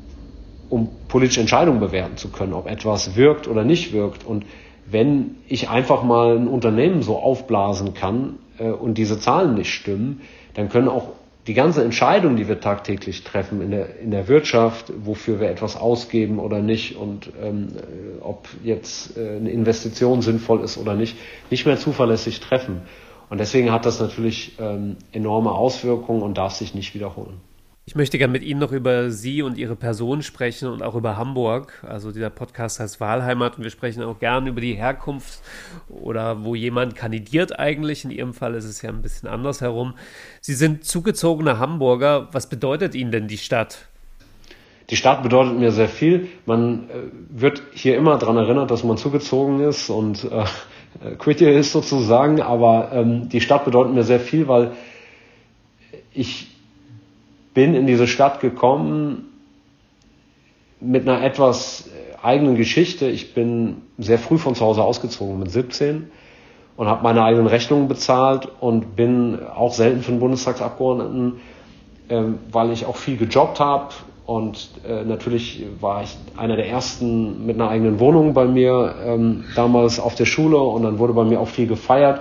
um politische Entscheidungen bewerten zu können, ob etwas wirkt oder nicht wirkt. Und wenn ich einfach mal ein Unternehmen so aufblasen kann äh, und diese Zahlen nicht stimmen, dann können auch die ganze Entscheidung, die wir tagtäglich treffen in der, in der Wirtschaft, wofür wir etwas ausgeben oder nicht und ähm, äh, ob jetzt äh, eine Investition sinnvoll ist oder nicht, nicht mehr zuverlässig treffen. Und deswegen hat das natürlich ähm, enorme Auswirkungen und darf sich nicht wiederholen. Ich möchte gerne mit Ihnen noch über Sie und Ihre Person sprechen und auch über Hamburg. Also dieser Podcast heißt Wahlheimat und wir sprechen auch gerne über die Herkunft oder wo jemand kandidiert eigentlich. In Ihrem Fall ist es ja ein bisschen anders herum. Sie sind zugezogener Hamburger. Was bedeutet Ihnen denn die Stadt? Die Stadt bedeutet mir sehr viel. Man äh, wird hier immer daran erinnert, dass man zugezogen ist und äh, quit hier ist sozusagen. Aber ähm, die Stadt bedeutet mir sehr viel, weil ich bin in diese Stadt gekommen mit einer etwas eigenen Geschichte. Ich bin sehr früh von zu Hause ausgezogen, mit 17 und habe meine eigenen Rechnungen bezahlt und bin auch selten für den Bundestagsabgeordneten, äh, weil ich auch viel gejobbt habe und äh, natürlich war ich einer der ersten mit einer eigenen Wohnung bei mir ähm, damals auf der Schule und dann wurde bei mir auch viel gefeiert.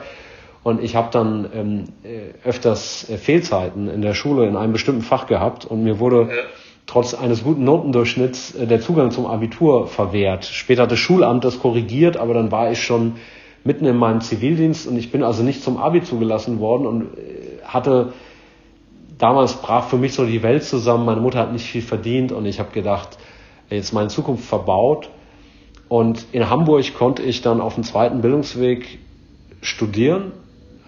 Und ich habe dann ähm, äh, öfters äh, Fehlzeiten in der Schule in einem bestimmten Fach gehabt und mir wurde ja. trotz eines guten Notendurchschnitts äh, der Zugang zum Abitur verwehrt. Später hat das Schulamt das korrigiert, aber dann war ich schon mitten in meinem Zivildienst und ich bin also nicht zum Abi zugelassen worden und hatte damals brach für mich so die Welt zusammen. Meine Mutter hat nicht viel verdient und ich habe gedacht, jetzt meine Zukunft verbaut. Und in Hamburg konnte ich dann auf dem zweiten Bildungsweg studieren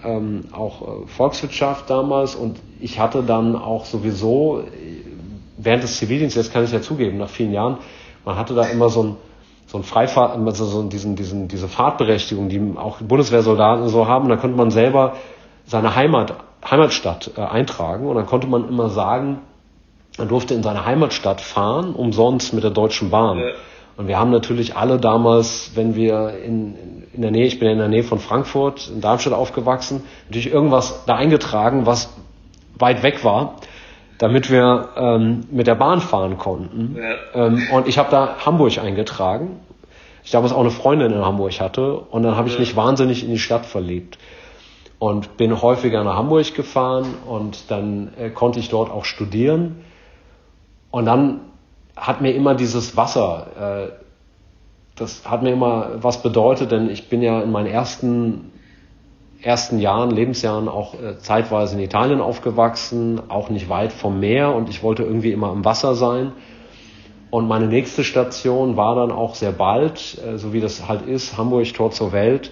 ähm, auch äh, Volkswirtschaft damals und ich hatte dann auch sowieso während des Zivildienstes, jetzt kann ich ja zugeben, nach vielen Jahren, man hatte da immer so ein so ein Freifahrt, also so diesen, diesen, diese Fahrtberechtigung, die auch Bundeswehrsoldaten so haben, da konnte man selber seine Heimat, Heimatstadt äh, eintragen und dann konnte man immer sagen, man durfte in seine Heimatstadt fahren, umsonst mit der Deutschen Bahn. Ja. Und wir haben natürlich alle damals, wenn wir in, in der Nähe, ich bin in der Nähe von Frankfurt, in Darmstadt aufgewachsen, natürlich irgendwas da eingetragen, was weit weg war, damit wir ähm, mit der Bahn fahren konnten. Ja. Ähm, und ich habe da Hamburg eingetragen. Ich damals auch eine Freundin in Hamburg hatte und dann habe ich ja. mich wahnsinnig in die Stadt verliebt und bin häufiger nach Hamburg gefahren und dann äh, konnte ich dort auch studieren. Und dann hat mir immer dieses Wasser, äh, das hat mir immer was bedeutet, denn ich bin ja in meinen ersten, ersten Jahren, Lebensjahren auch äh, zeitweise in Italien aufgewachsen, auch nicht weit vom Meer und ich wollte irgendwie immer am Wasser sein. Und meine nächste Station war dann auch sehr bald, äh, so wie das halt ist, Hamburg, Tor zur Welt,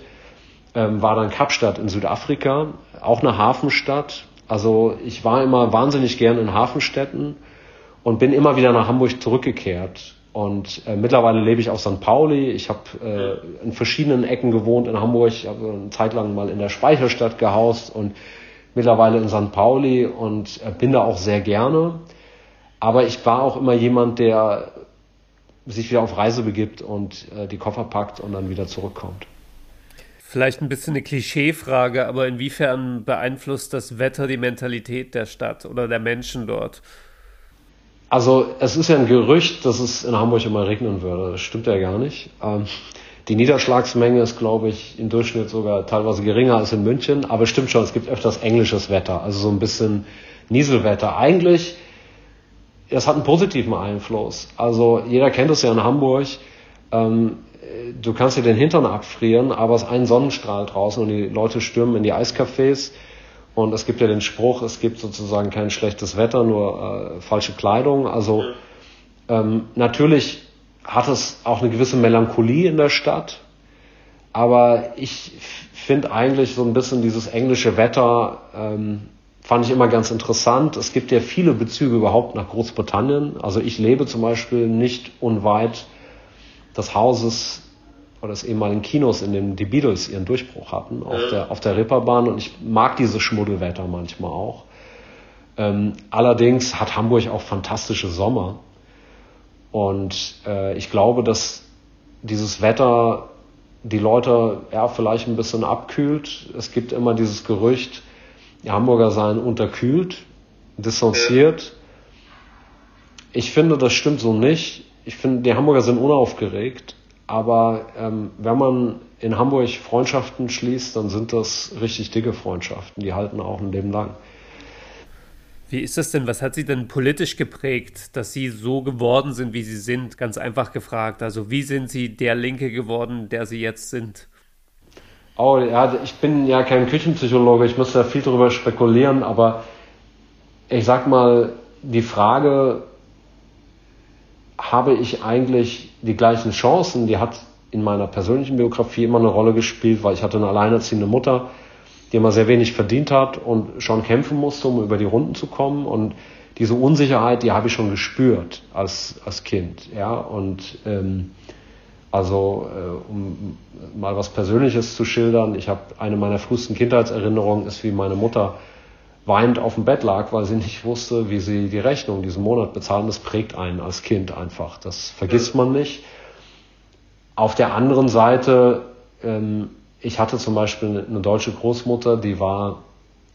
ähm, war dann Kapstadt in Südafrika, auch eine Hafenstadt. Also ich war immer wahnsinnig gern in Hafenstädten und bin immer wieder nach Hamburg zurückgekehrt. Und äh, mittlerweile lebe ich auf St. Pauli. Ich habe äh, in verschiedenen Ecken gewohnt in Hamburg. Ich habe eine Zeit lang mal in der Speicherstadt gehaust und mittlerweile in St. Pauli und äh, bin da auch sehr gerne. Aber ich war auch immer jemand, der sich wieder auf Reise begibt und äh, die Koffer packt und dann wieder zurückkommt. Vielleicht ein bisschen eine Klischeefrage, aber inwiefern beeinflusst das Wetter die Mentalität der Stadt oder der Menschen dort? Also es ist ja ein Gerücht, dass es in Hamburg immer regnen würde. Das stimmt ja gar nicht. Ähm, die Niederschlagsmenge ist, glaube ich, im Durchschnitt sogar teilweise geringer als in München. Aber es stimmt schon, es gibt öfters englisches Wetter, also so ein bisschen Nieselwetter. Eigentlich, das hat einen positiven Einfluss. Also jeder kennt es ja in Hamburg. Ähm, du kannst dir den Hintern abfrieren, aber es ist ein Sonnenstrahl draußen und die Leute stürmen in die Eiscafés und es gibt ja den Spruch, es gibt sozusagen kein schlechtes Wetter, nur äh, falsche Kleidung. Also ähm, natürlich hat es auch eine gewisse Melancholie in der Stadt, aber ich finde eigentlich so ein bisschen dieses englische Wetter, ähm, fand ich immer ganz interessant. Es gibt ja viele Bezüge überhaupt nach Großbritannien. Also ich lebe zum Beispiel nicht unweit des Hauses oder des ehemaligen Kinos, in dem die Beatles ihren Durchbruch hatten, auf der, auf der Ripperbahn. Und ich mag dieses Schmuddelwetter manchmal auch. Ähm, allerdings hat Hamburg auch fantastische Sommer. Und äh, ich glaube, dass dieses Wetter die Leute ja vielleicht ein bisschen abkühlt. Es gibt immer dieses Gerücht, die Hamburger seien unterkühlt, distanziert. Ich finde, das stimmt so nicht. Ich finde, die Hamburger sind unaufgeregt. Aber ähm, wenn man in Hamburg Freundschaften schließt, dann sind das richtig dicke Freundschaften. Die halten auch ein Leben lang. Wie ist das denn? Was hat Sie denn politisch geprägt, dass Sie so geworden sind, wie Sie sind? Ganz einfach gefragt. Also wie sind Sie der Linke geworden, der Sie jetzt sind? Oh, ja, ich bin ja kein Küchenpsychologe, ich muss da viel darüber spekulieren, aber ich sag mal, die Frage, habe ich eigentlich die gleichen Chancen, die hat in meiner persönlichen Biografie immer eine Rolle gespielt, weil ich hatte eine alleinerziehende Mutter, die immer sehr wenig verdient hat und schon kämpfen musste, um über die Runden zu kommen. Und diese Unsicherheit, die habe ich schon gespürt als, als Kind. Ja? Und ähm, also, äh, um mal was Persönliches zu schildern, ich habe eine meiner frühesten Kindheitserinnerungen ist, wie meine Mutter weinend auf dem Bett lag, weil sie nicht wusste, wie sie die Rechnung diesen Monat bezahlen. Das prägt einen als Kind einfach. Das vergisst man nicht. Auf der anderen Seite ähm, ich hatte zum Beispiel eine deutsche Großmutter, die war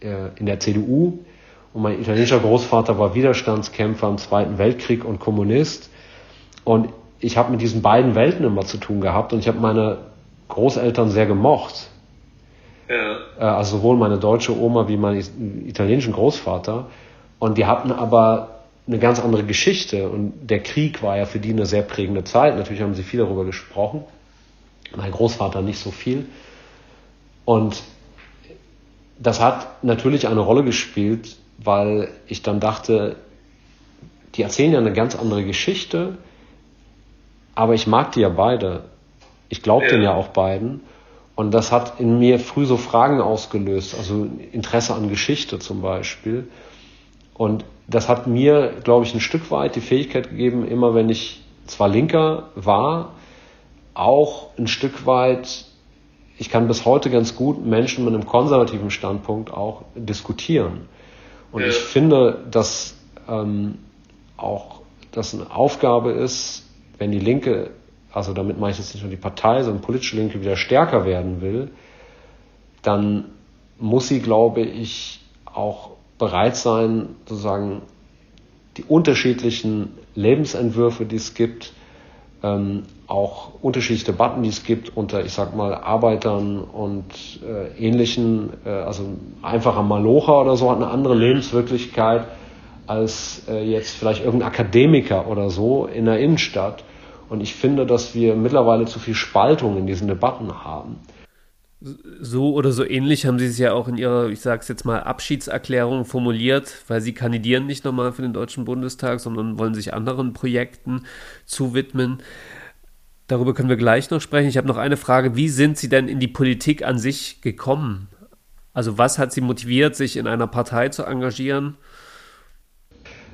äh, in der CDU und mein italienischer Großvater war Widerstandskämpfer im Zweiten Weltkrieg und Kommunist. Und ich habe mit diesen beiden Welten immer zu tun gehabt und ich habe meine Großeltern sehr gemocht. Ja. Äh, also sowohl meine deutsche Oma wie meinen italienischen Großvater. Und die hatten aber eine ganz andere Geschichte und der Krieg war ja für die eine sehr prägende Zeit. Natürlich haben sie viel darüber gesprochen. Mein Großvater nicht so viel. Und das hat natürlich eine Rolle gespielt, weil ich dann dachte, die erzählen ja eine ganz andere Geschichte, aber ich mag die ja beide. Ich glaube ja. denen ja auch beiden. Und das hat in mir früh so Fragen ausgelöst, also Interesse an Geschichte zum Beispiel. Und das hat mir, glaube ich, ein Stück weit die Fähigkeit gegeben, immer wenn ich zwar Linker war, auch ein Stück weit ich kann bis heute ganz gut Menschen mit einem konservativen Standpunkt auch diskutieren. Und ja. ich finde, dass ähm, auch das eine Aufgabe ist, wenn die Linke, also damit meine ich jetzt nicht nur die Partei, sondern politische Linke wieder stärker werden will, dann muss sie, glaube ich, auch bereit sein, sozusagen die unterschiedlichen Lebensentwürfe, die es gibt, ähm, auch unterschiedliche Debatten, die es gibt unter, ich sag mal, Arbeitern und äh, ähnlichen, äh, also einfacher Malocher oder so hat eine andere Lebenswirklichkeit als äh, jetzt vielleicht irgendein Akademiker oder so in der Innenstadt. Und ich finde, dass wir mittlerweile zu viel Spaltung in diesen Debatten haben so oder so ähnlich haben sie es ja auch in ihrer, ich sage es jetzt mal, Abschiedserklärung formuliert, weil sie kandidieren nicht nochmal für den Deutschen Bundestag, sondern wollen sich anderen Projekten zuwidmen. Darüber können wir gleich noch sprechen. Ich habe noch eine Frage. Wie sind Sie denn in die Politik an sich gekommen? Also was hat Sie motiviert, sich in einer Partei zu engagieren?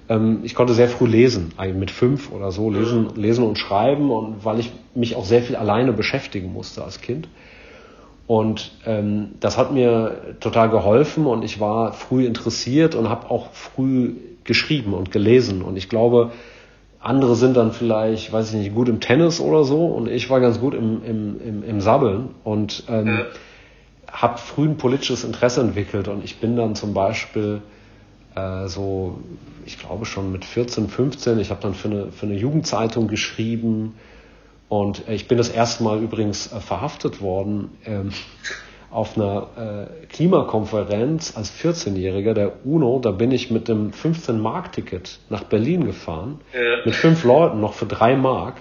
Ähm, ich konnte sehr früh lesen, eigentlich mit fünf oder so, lesen, lesen und schreiben und weil ich mich auch sehr viel alleine beschäftigen musste als Kind. Und ähm, das hat mir total geholfen und ich war früh interessiert und habe auch früh geschrieben und gelesen. Und ich glaube, andere sind dann vielleicht, weiß ich nicht, gut im Tennis oder so und ich war ganz gut im, im, im, im Sabbeln und ähm, habe früh ein politisches Interesse entwickelt und ich bin dann zum Beispiel äh, so, ich glaube schon mit 14, 15, ich habe dann für eine, für eine Jugendzeitung geschrieben, und ich bin das erste Mal übrigens äh, verhaftet worden ähm, auf einer äh, Klimakonferenz als 14-Jähriger der UNO. Da bin ich mit dem 15-Mark-Ticket nach Berlin gefahren, ja. mit fünf Leuten noch für drei Mark.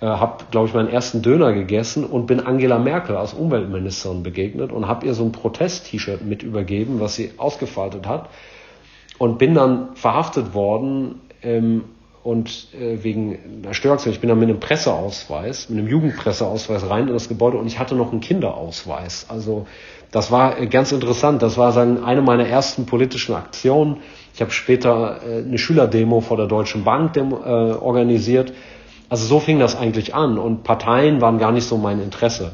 Äh, habe, glaube ich, meinen ersten Döner gegessen und bin Angela Merkel als Umweltministerin begegnet und habe ihr so ein Protest-T-Shirt mit übergeben, was sie ausgefaltet hat. Und bin dann verhaftet worden ähm, und äh, wegen einer Störung. Ich bin dann mit einem Presseausweis, mit einem Jugendpresseausweis rein in das Gebäude und ich hatte noch einen Kinderausweis. Also das war äh, ganz interessant. Das war sagen, eine meiner ersten politischen Aktionen. Ich habe später äh, eine Schülerdemo vor der Deutschen Bank dem, äh, organisiert. Also so fing das eigentlich an und Parteien waren gar nicht so mein Interesse.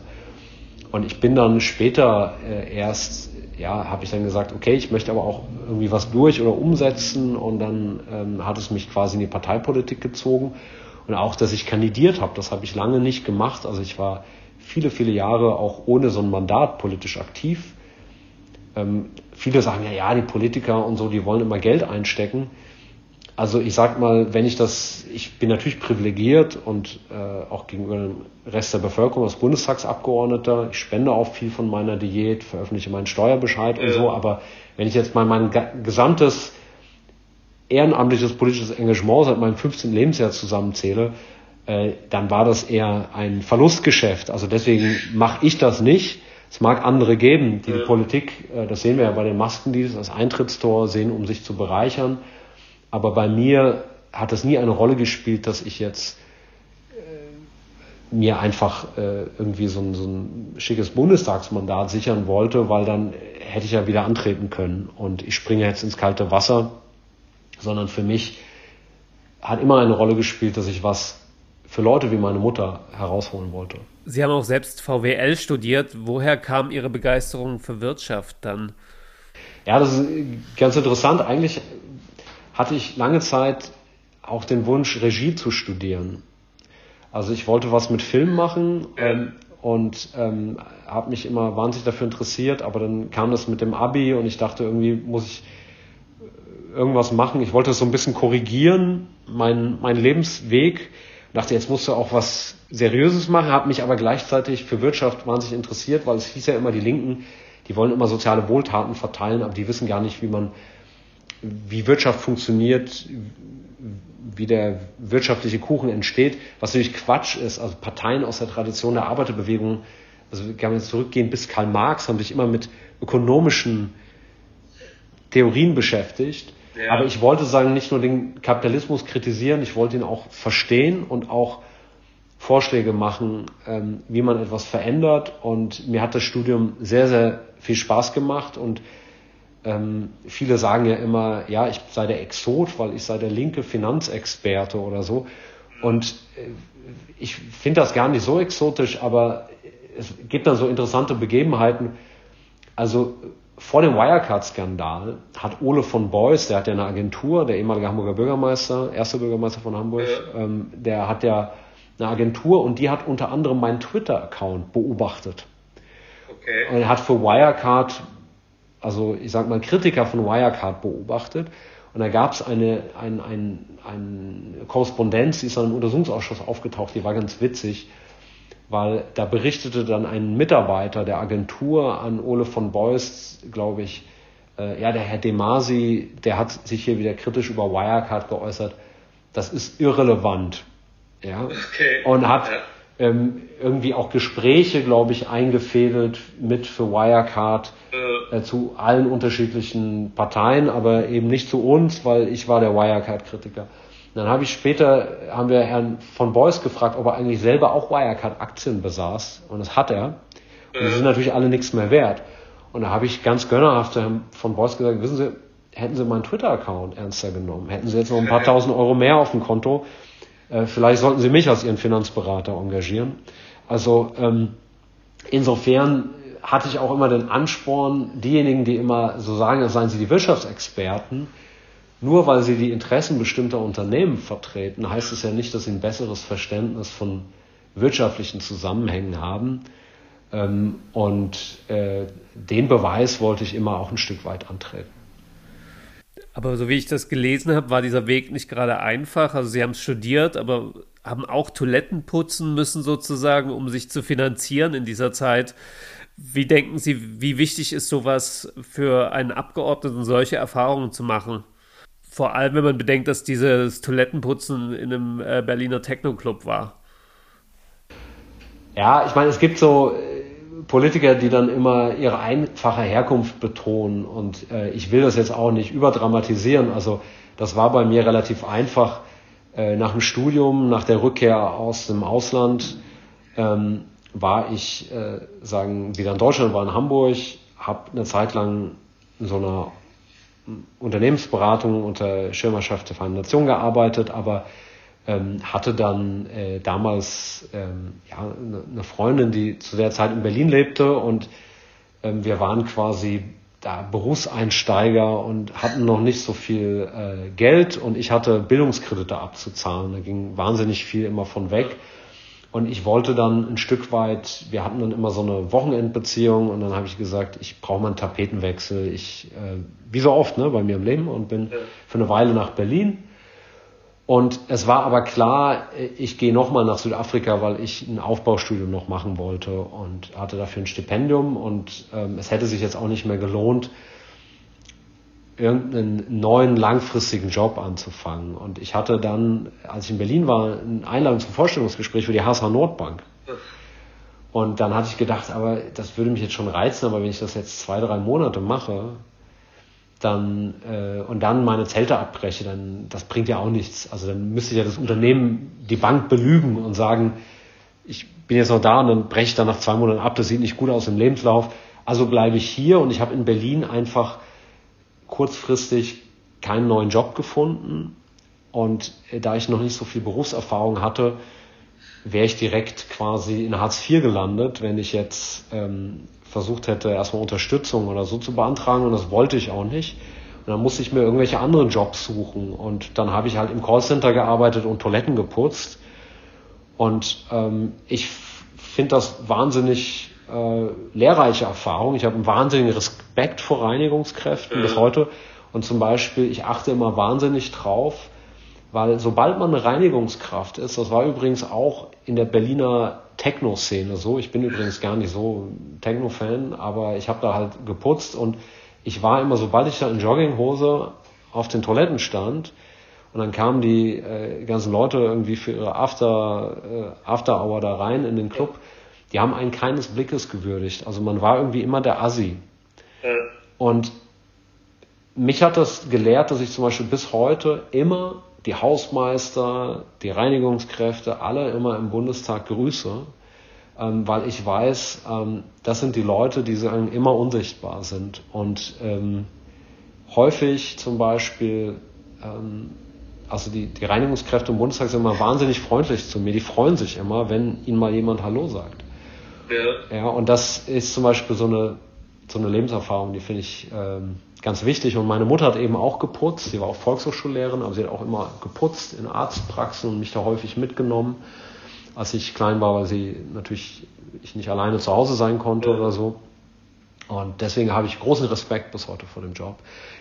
Und ich bin dann später äh, erst, ja, habe ich dann gesagt, okay, ich möchte aber auch irgendwie was durch oder umsetzen und dann ähm, hat es mich quasi in die Parteipolitik gezogen und auch, dass ich kandidiert habe, das habe ich lange nicht gemacht. Also ich war viele, viele Jahre auch ohne so ein Mandat politisch aktiv. Ähm, viele sagen ja, ja, die Politiker und so, die wollen immer Geld einstecken. Also ich sag mal, wenn ich das, ich bin natürlich privilegiert und äh, auch gegenüber dem Rest der Bevölkerung als Bundestagsabgeordneter, ich spende auch viel von meiner Diät, veröffentliche meinen Steuerbescheid ja. und so, aber wenn ich jetzt mal mein gesamtes ehrenamtliches politisches Engagement seit meinem 15. Lebensjahr zusammenzähle, äh, dann war das eher ein Verlustgeschäft. Also deswegen mache ich das nicht. Es mag andere geben, die ja. die Politik, äh, das sehen wir ja bei den Maskendeals, als Eintrittstor sehen, um sich zu bereichern. Aber bei mir hat es nie eine Rolle gespielt, dass ich jetzt äh, mir einfach äh, irgendwie so ein, so ein schickes Bundestagsmandat sichern wollte, weil dann hätte ich ja wieder antreten können und ich springe jetzt ins kalte Wasser, sondern für mich hat immer eine Rolle gespielt, dass ich was für Leute wie meine Mutter herausholen wollte. Sie haben auch selbst VWL studiert. Woher kam Ihre Begeisterung für Wirtschaft dann? Ja, das ist ganz interessant. Eigentlich hatte ich lange Zeit auch den Wunsch, Regie zu studieren. Also ich wollte was mit Film machen ähm, und ähm, habe mich immer wahnsinnig dafür interessiert, aber dann kam das mit dem Abi und ich dachte, irgendwie muss ich irgendwas machen. Ich wollte es so ein bisschen korrigieren, mein, mein Lebensweg. Ich dachte, jetzt musst du auch was Seriöses machen, habe mich aber gleichzeitig für Wirtschaft wahnsinnig interessiert, weil es hieß ja immer, die Linken, die wollen immer soziale Wohltaten verteilen, aber die wissen gar nicht, wie man wie Wirtschaft funktioniert, wie der wirtschaftliche Kuchen entsteht, was natürlich Quatsch ist. Also Parteien aus der Tradition der Arbeiterbewegung, also wir können jetzt zurückgehen bis Karl Marx, haben sich immer mit ökonomischen Theorien beschäftigt. Ja. Aber ich wollte sagen, nicht nur den Kapitalismus kritisieren, ich wollte ihn auch verstehen und auch Vorschläge machen, ähm, wie man etwas verändert. Und mir hat das Studium sehr, sehr viel Spaß gemacht und ähm, viele sagen ja immer, ja, ich sei der Exot, weil ich sei der linke Finanzexperte oder so. Und äh, ich finde das gar nicht so exotisch, aber es gibt dann so interessante Begebenheiten. Also vor dem Wirecard-Skandal hat Ole von Beuys, der hat ja eine Agentur, der ehemalige Hamburger Bürgermeister, erster Bürgermeister von Hamburg, ähm, der hat ja eine Agentur und die hat unter anderem meinen Twitter-Account beobachtet. Okay. Und er hat für Wirecard also ich sag mal, Kritiker von Wirecard beobachtet. Und da gab es eine, ein, ein, eine Korrespondenz, die ist dann im Untersuchungsausschuss aufgetaucht, die war ganz witzig, weil da berichtete dann ein Mitarbeiter der Agentur an Ole von Beuys, glaube ich, äh, ja, der Herr Demasi, der hat sich hier wieder kritisch über Wirecard geäußert. Das ist irrelevant. Ja. Okay. Und hat ähm, irgendwie auch Gespräche, glaube ich, eingefädelt mit für Wirecard äh, zu allen unterschiedlichen Parteien, aber eben nicht zu uns, weil ich war der Wirecard-Kritiker. Dann habe ich später, haben wir Herrn von Beuys gefragt, ob er eigentlich selber auch Wirecard-Aktien besaß. Und das hat er. Und die sind natürlich alle nichts mehr wert. Und da habe ich ganz gönnerhaft Herrn von Beuys gesagt, wissen Sie, hätten Sie meinen Twitter-Account ernster genommen, hätten Sie jetzt noch ein paar tausend Euro mehr auf dem Konto, äh, vielleicht sollten Sie mich als Ihren Finanzberater engagieren. Also ähm, insofern hatte ich auch immer den Ansporn, diejenigen, die immer so sagen, seien sie die Wirtschaftsexperten, nur weil sie die Interessen bestimmter Unternehmen vertreten, heißt es ja nicht, dass sie ein besseres Verständnis von wirtschaftlichen Zusammenhängen haben. Ähm, und äh, den Beweis wollte ich immer auch ein Stück weit antreten. Aber so wie ich das gelesen habe, war dieser Weg nicht gerade einfach. Also sie haben studiert, aber haben auch Toiletten putzen müssen sozusagen, um sich zu finanzieren in dieser Zeit. Wie denken Sie, wie wichtig ist sowas für einen Abgeordneten, solche Erfahrungen zu machen? Vor allem, wenn man bedenkt, dass dieses Toilettenputzen in einem äh, Berliner Techno-Club war. Ja, ich meine, es gibt so Politiker, die dann immer ihre einfache Herkunft betonen. Und äh, ich will das jetzt auch nicht überdramatisieren. Also das war bei mir relativ einfach. äh, nach dem Studium, nach der Rückkehr aus dem Ausland, ähm, war ich, äh, sagen, wieder in Deutschland, war in Hamburg, habe eine Zeit lang in so einer Unternehmensberatung unter Schirmerschaft der Vereinten Nationen gearbeitet, aber ähm, hatte dann äh, damals ähm, ja, eine Freundin, die zu der Zeit in Berlin lebte und ähm, wir waren quasi da Berufseinsteiger und hatten noch nicht so viel äh, Geld und ich hatte Bildungskredite abzuzahlen. Da ging wahnsinnig viel immer von weg. Und ich wollte dann ein Stück weit, wir hatten dann immer so eine Wochenendbeziehung und dann habe ich gesagt, ich brauche mal einen Tapetenwechsel. Ich, äh, wie so oft, ne, bei mir im Leben und bin für eine Weile nach Berlin und es war aber klar, ich gehe nochmal nach Südafrika, weil ich ein Aufbaustudium noch machen wollte und hatte dafür ein Stipendium. Und ähm, es hätte sich jetzt auch nicht mehr gelohnt, irgendeinen neuen langfristigen Job anzufangen. Und ich hatte dann, als ich in Berlin war, eine Einladung zum Vorstellungsgespräch für die HSH Nordbank. Und dann hatte ich gedacht, aber das würde mich jetzt schon reizen, aber wenn ich das jetzt zwei, drei Monate mache, dann äh, und dann meine Zelte abbreche, dann das bringt ja auch nichts. Also dann müsste ja das Unternehmen die Bank belügen und sagen, ich bin jetzt noch da und dann breche ich dann nach zwei Monaten ab, das sieht nicht gut aus im Lebenslauf. Also bleibe ich hier und ich habe in Berlin einfach kurzfristig keinen neuen Job gefunden. Und äh, da ich noch nicht so viel Berufserfahrung hatte, wäre ich direkt quasi in Hartz IV gelandet, wenn ich jetzt ähm, versucht hätte, erstmal Unterstützung oder so zu beantragen und das wollte ich auch nicht. Und dann musste ich mir irgendwelche anderen Jobs suchen und dann habe ich halt im Callcenter gearbeitet und Toiletten geputzt. Und ähm, ich finde das wahnsinnig äh, lehrreiche Erfahrung. Ich habe einen wahnsinnigen Respekt vor Reinigungskräften mhm. bis heute. Und zum Beispiel, ich achte immer wahnsinnig drauf, weil sobald man eine Reinigungskraft ist, das war übrigens auch in der Berliner Techno-Szene so. Ich bin übrigens gar nicht so Techno-Fan, aber ich habe da halt geputzt und ich war immer, sobald ich da in Jogginghose auf den Toiletten stand und dann kamen die äh, ganzen Leute irgendwie für ihre After, äh, After Hour da rein in den Club, die haben einen keines Blickes gewürdigt. Also man war irgendwie immer der Assi. Ja. Und mich hat das gelehrt, dass ich zum Beispiel bis heute immer die Hausmeister, die Reinigungskräfte, alle immer im Bundestag grüße, ähm, weil ich weiß, ähm, das sind die Leute, die sagen, immer unsichtbar sind. Und ähm, häufig zum Beispiel, ähm, also die, die Reinigungskräfte im Bundestag sind immer wahnsinnig freundlich zu mir, die freuen sich immer, wenn ihnen mal jemand Hallo sagt. Ja. ja und das ist zum Beispiel so eine, so eine Lebenserfahrung, die finde ich ähm, ganz wichtig. Und meine Mutter hat eben auch geputzt. Sie war auch Volkshochschullehrerin, aber sie hat auch immer geputzt in Arztpraxen und mich da häufig mitgenommen, als ich klein war, weil sie natürlich ich nicht alleine zu Hause sein konnte ja. oder so. Und deswegen habe ich großen Respekt bis heute vor dem Job.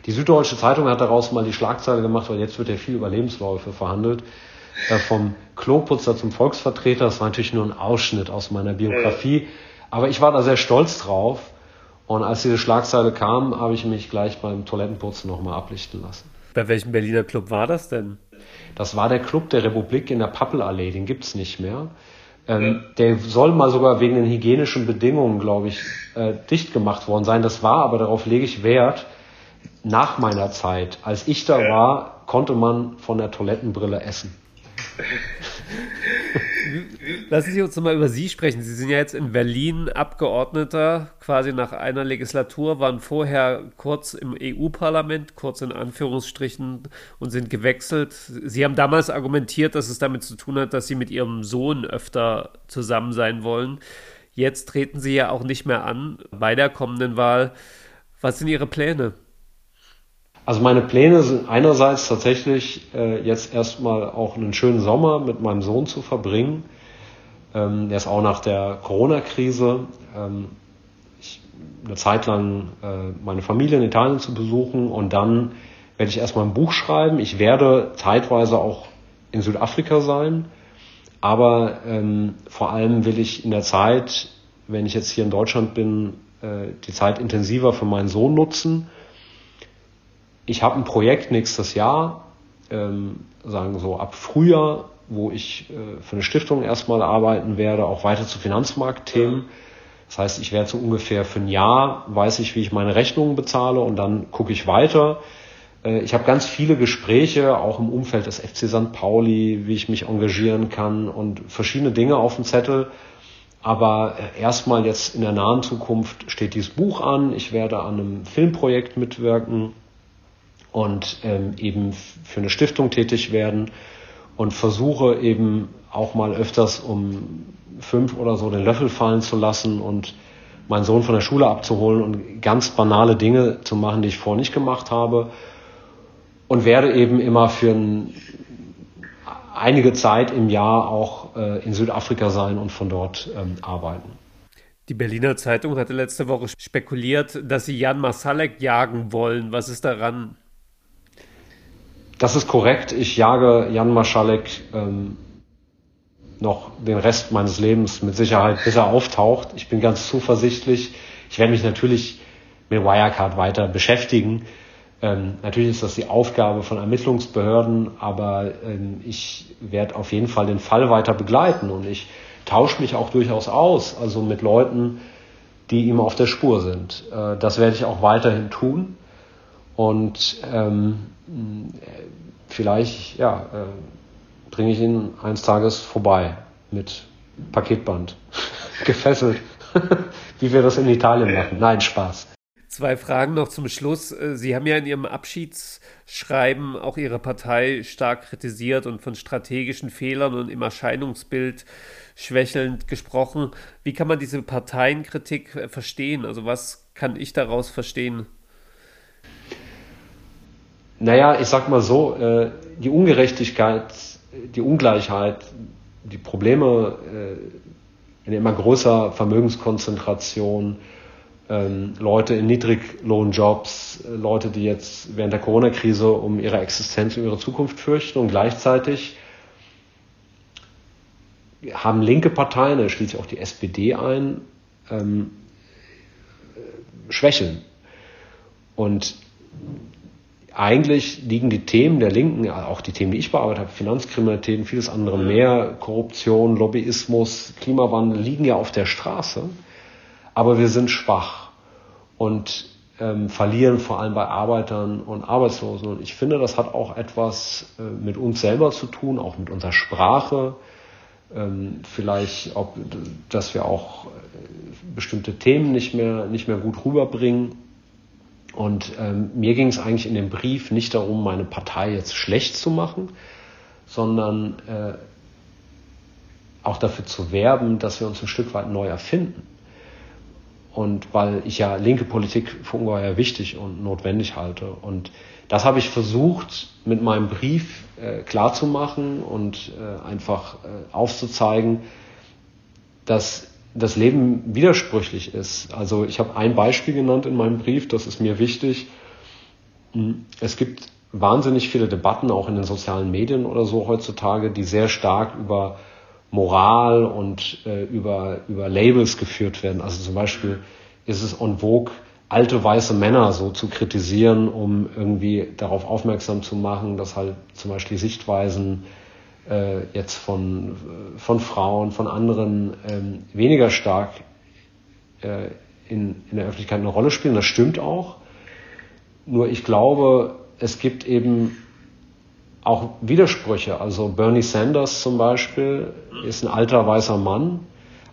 Die Süddeutsche Zeitung hat daraus mal die Schlagzeile gemacht, weil jetzt wird ja viel über Lebensläufe verhandelt. Äh, vom Kloputzer zum Volksvertreter, das war natürlich nur ein Ausschnitt aus meiner Biografie. Aber ich war da sehr stolz drauf, und als diese Schlagzeile kam, habe ich mich gleich beim Toilettenputzen nochmal ablichten lassen. Bei welchem Berliner Club war das denn? Das war der Club der Republik in der Pappelallee, den gibt es nicht mehr. Ähm, der soll mal sogar wegen den hygienischen Bedingungen, glaube ich, äh, dicht gemacht worden sein. Das war aber, darauf lege ich Wert, nach meiner Zeit. Als ich da ja. war, konnte man von der Toilettenbrille essen. Lassen Sie uns mal über Sie sprechen. Sie sind ja jetzt in Berlin Abgeordneter, quasi nach einer Legislatur, waren vorher kurz im EU-Parlament, kurz in Anführungsstrichen, und sind gewechselt. Sie haben damals argumentiert, dass es damit zu tun hat, dass Sie mit Ihrem Sohn öfter zusammen sein wollen. Jetzt treten Sie ja auch nicht mehr an bei der kommenden Wahl. Was sind Ihre Pläne? Also meine Pläne sind einerseits tatsächlich äh, jetzt erstmal auch einen schönen Sommer mit meinem Sohn zu verbringen. Ähm, der ist auch nach der Corona-Krise ähm, eine Zeit lang äh, meine Familie in Italien zu besuchen und dann werde ich erstmal ein Buch schreiben. Ich werde zeitweise auch in Südafrika sein, aber ähm, vor allem will ich in der Zeit, wenn ich jetzt hier in Deutschland bin, äh, die Zeit intensiver für meinen Sohn nutzen ich habe ein Projekt nächstes Jahr, ähm, sagen so ab Frühjahr, wo ich äh, für eine Stiftung erstmal arbeiten werde, auch weiter zu Finanzmarktthemen. Das heißt, ich werde so ungefähr für ein Jahr, weiß ich, wie ich meine Rechnungen bezahle und dann gucke ich weiter. Äh, ich habe ganz viele Gespräche, auch im Umfeld des FC St. Pauli, wie ich mich engagieren kann und verschiedene Dinge auf dem Zettel. Aber äh, erstmal jetzt in der nahen Zukunft steht dieses Buch an. Ich werde an einem Filmprojekt mitwirken und ähm, eben für eine Stiftung tätig werden und versuche eben auch mal öfters um fünf oder so den Löffel fallen zu lassen und meinen Sohn von der Schule abzuholen und ganz banale Dinge zu machen, die ich vorher nicht gemacht habe und werde eben immer für ein, einige Zeit im Jahr auch äh, in Südafrika sein und von dort ähm, arbeiten. Die Berliner Zeitung hatte letzte Woche spekuliert, dass sie Jan Masalek jagen wollen. Was ist daran? Das ist korrekt. Ich jage Jan Masalek ähm, noch den Rest meines Lebens mit Sicherheit, bis er auftaucht. Ich bin ganz zuversichtlich. Ich werde mich natürlich mit Wirecard weiter beschäftigen. Ähm, natürlich ist das die Aufgabe von Ermittlungsbehörden, aber ähm, ich werde auf jeden Fall den Fall weiter begleiten und ich tausche mich auch durchaus aus, also mit Leuten, die ihm auf der Spur sind. Äh, das werde ich auch weiterhin tun und ähm, vielleicht ja, äh, bringe ich ihn eines Tages vorbei mit Paketband, gefesselt, wie wir das in Italien machen. Nein, Spaß. Zwei Fragen noch zum Schluss. Äh, Sie haben ja in Ihrem Abschiedsschreiben auch Ihre Partei stark kritisiert und von strategischen Fehlern und im Erscheinungsbild schwächelnd gesprochen. Wie kann man diese Parteienkritik äh, verstehen? Also was kann ich daraus verstehen? Naja, ich sag mal so, äh, die Ungerechtigkeit die Ungleichheit, die Probleme äh, in immer größer Vermögenskonzentration, ähm, Leute in Niedriglohnjobs, äh, Leute, die jetzt während der Corona-Krise um ihre Existenz und ihre Zukunft fürchten und gleichzeitig haben linke Parteien, da schließt sich auch die SPD ein, ähm, Schwächeln. Und eigentlich liegen die Themen der Linken, auch die Themen, die ich bearbeitet habe, Finanzkriminalität und vieles andere mehr, Korruption, Lobbyismus, Klimawandel, liegen ja auf der Straße. Aber wir sind schwach und ähm, verlieren vor allem bei Arbeitern und Arbeitslosen. Und ich finde, das hat auch etwas äh, mit uns selber zu tun, auch mit unserer Sprache. Ähm, vielleicht, ob, dass wir auch äh, bestimmte Themen nicht mehr, nicht mehr gut rüberbringen und ähm, mir ging es eigentlich in dem Brief nicht darum, meine Partei jetzt schlecht zu machen, sondern äh, auch dafür zu werben, dass wir uns ein Stück weit neu erfinden. Und weil ich ja linke Politik für ungeheuer wichtig und notwendig halte. Und das habe ich versucht mit meinem Brief äh, klarzumachen und äh, einfach äh, aufzuzeigen, dass das Leben widersprüchlich ist. Also ich habe ein Beispiel genannt in meinem Brief, das ist mir wichtig. Hm, es gibt wahnsinnig viele Debatten, auch in den sozialen Medien oder so heutzutage, die sehr stark über Moral und äh, über, über Labels geführt werden. Also zum Beispiel ist es en vogue, alte weiße Männer so zu kritisieren, um irgendwie darauf aufmerksam zu machen, dass halt zum Beispiel Sichtweisen äh, jetzt von, von Frauen, von anderen ähm, weniger stark äh, in, in der Öffentlichkeit eine Rolle spielen. Das stimmt auch. Nur ich glaube, es gibt eben auch Widersprüche. Also Bernie Sanders zum Beispiel ist ein alter weißer Mann,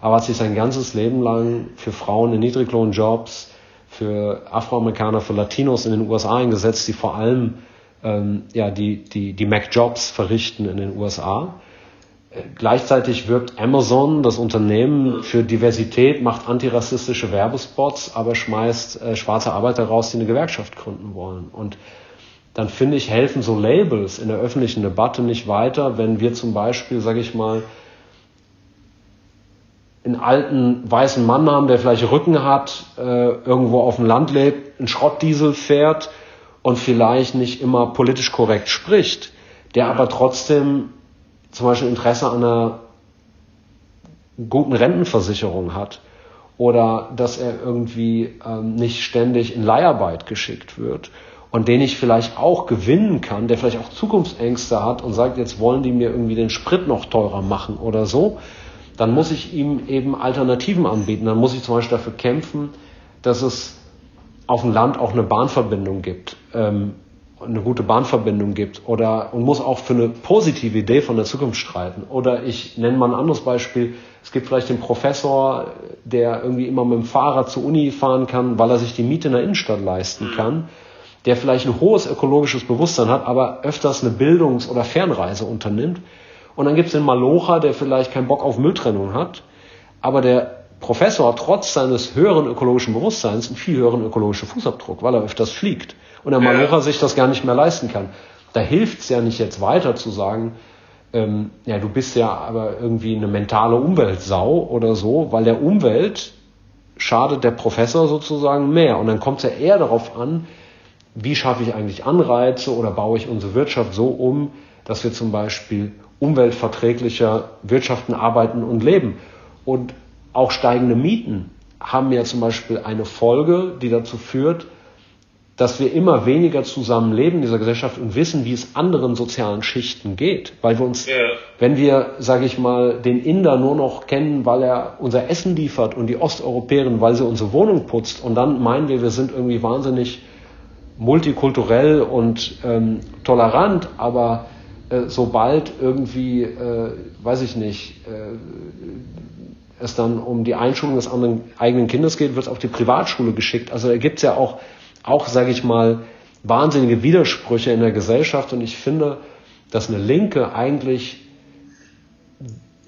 aber hat sich sein ganzes Leben lang für Frauen in Niedriglohnjobs, für Afroamerikaner, für Latinos in den USA eingesetzt, die vor allem ähm, ja, die, die, die Mac-Jobs verrichten in den USA. Äh, gleichzeitig wirbt Amazon, das Unternehmen, für Diversität, macht antirassistische Werbespots, aber schmeißt äh, schwarze Arbeiter raus, die eine Gewerkschaft gründen wollen. Und dann finde ich, helfen so Labels in der öffentlichen Debatte nicht weiter, wenn wir zum Beispiel, sage ich mal, einen alten weißen Mann haben, der vielleicht Rücken hat, äh, irgendwo auf dem Land lebt, einen Schrottdiesel fährt und vielleicht nicht immer politisch korrekt spricht, der aber trotzdem zum Beispiel Interesse an einer guten Rentenversicherung hat oder dass er irgendwie ähm, nicht ständig in Leiharbeit geschickt wird und den ich vielleicht auch gewinnen kann, der vielleicht auch Zukunftsängste hat und sagt, jetzt wollen die mir irgendwie den Sprit noch teurer machen oder so, dann muss ich ihm eben Alternativen anbieten. Dann muss ich zum Beispiel dafür kämpfen, dass es auf dem Land auch eine Bahnverbindung gibt. Ähm, eine gute Bahnverbindung gibt oder und muss auch für eine positive Idee von der Zukunft streiten. Oder ich nenne mal ein anderes Beispiel. Es gibt vielleicht den Professor, der irgendwie immer mit dem Fahrrad zur Uni fahren kann, weil er sich die Miete in der Innenstadt leisten kann, der vielleicht ein hohes ökologisches Bewusstsein hat, aber öfters eine Bildungs- oder Fernreise unternimmt. Und dann gibt es den Malocher, der vielleicht keinen Bock auf Mülltrennung hat, aber der Professor trotz seines höheren ökologischen Bewusstseins einen viel höheren ökologischen Fußabdruck, weil er öfters fliegt und der Malocher sich das gar nicht mehr leisten kann. Da hilft es ja nicht jetzt weiter zu sagen, ähm, ja, du bist ja aber irgendwie eine mentale Umweltsau oder so, weil der Umwelt schadet der Professor sozusagen mehr. Und dann kommt es ja eher darauf an, wie schaffe ich eigentlich Anreize oder baue ich unsere Wirtschaft so um, dass wir zum Beispiel umweltverträglicher wirtschaften, arbeiten und leben. Und auch steigende Mieten haben ja zum Beispiel eine Folge, die dazu führt, dass wir immer weniger zusammen leben in dieser Gesellschaft und wissen, wie es anderen sozialen Schichten geht. Weil wir uns, ja. wenn wir, sage ich mal, den Inder nur noch kennen, weil er unser Essen liefert und die Osteuropäerin, weil sie unsere Wohnung putzt und dann meinen wir, wir sind irgendwie wahnsinnig multikulturell und ähm, tolerant, aber äh, sobald irgendwie, äh, weiß ich nicht, äh, es dann um die Einschulung des anderen eigenen Kindes geht, wird es auf die Privatschule geschickt. Also da gibt es ja auch auch, sage ich mal, wahnsinnige Widersprüche in der Gesellschaft. Und ich finde, dass eine Linke eigentlich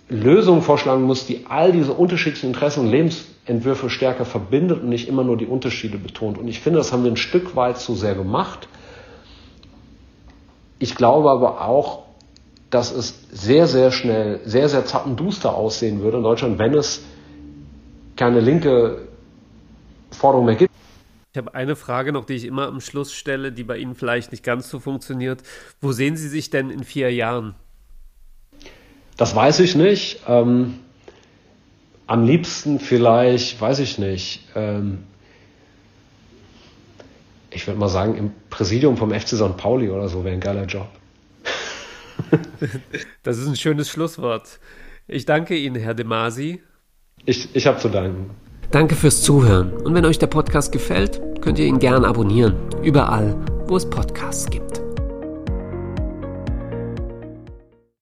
Lösungen vorschlagen muss, die all diese unterschiedlichen Interessen und Lebensentwürfe stärker verbindet und nicht immer nur die Unterschiede betont. Und ich finde, das haben wir ein Stück weit zu sehr gemacht. Ich glaube aber auch, dass es sehr, sehr schnell, sehr, sehr zappenduster aussehen würde in Deutschland, wenn es keine linke Forderung mehr gibt. Ich habe eine Frage noch, die ich immer am Schluss stelle, die bei Ihnen vielleicht nicht ganz so funktioniert. Wo sehen Sie sich denn in vier Jahren? Das weiß ich nicht. Ähm, am liebsten vielleicht, weiß ich nicht. Ähm, ich würde mal sagen, im Präsidium vom FC St. Pauli oder so wäre ein geiler Job. das ist ein schönes Schlusswort. Ich danke Ihnen, Herr De Masi. Ich, ich habe zu danken. Danke fürs Zuhören und wenn euch der Podcast gefällt, könnt ihr ihn gern abonnieren, überall, wo es Podcasts gibt.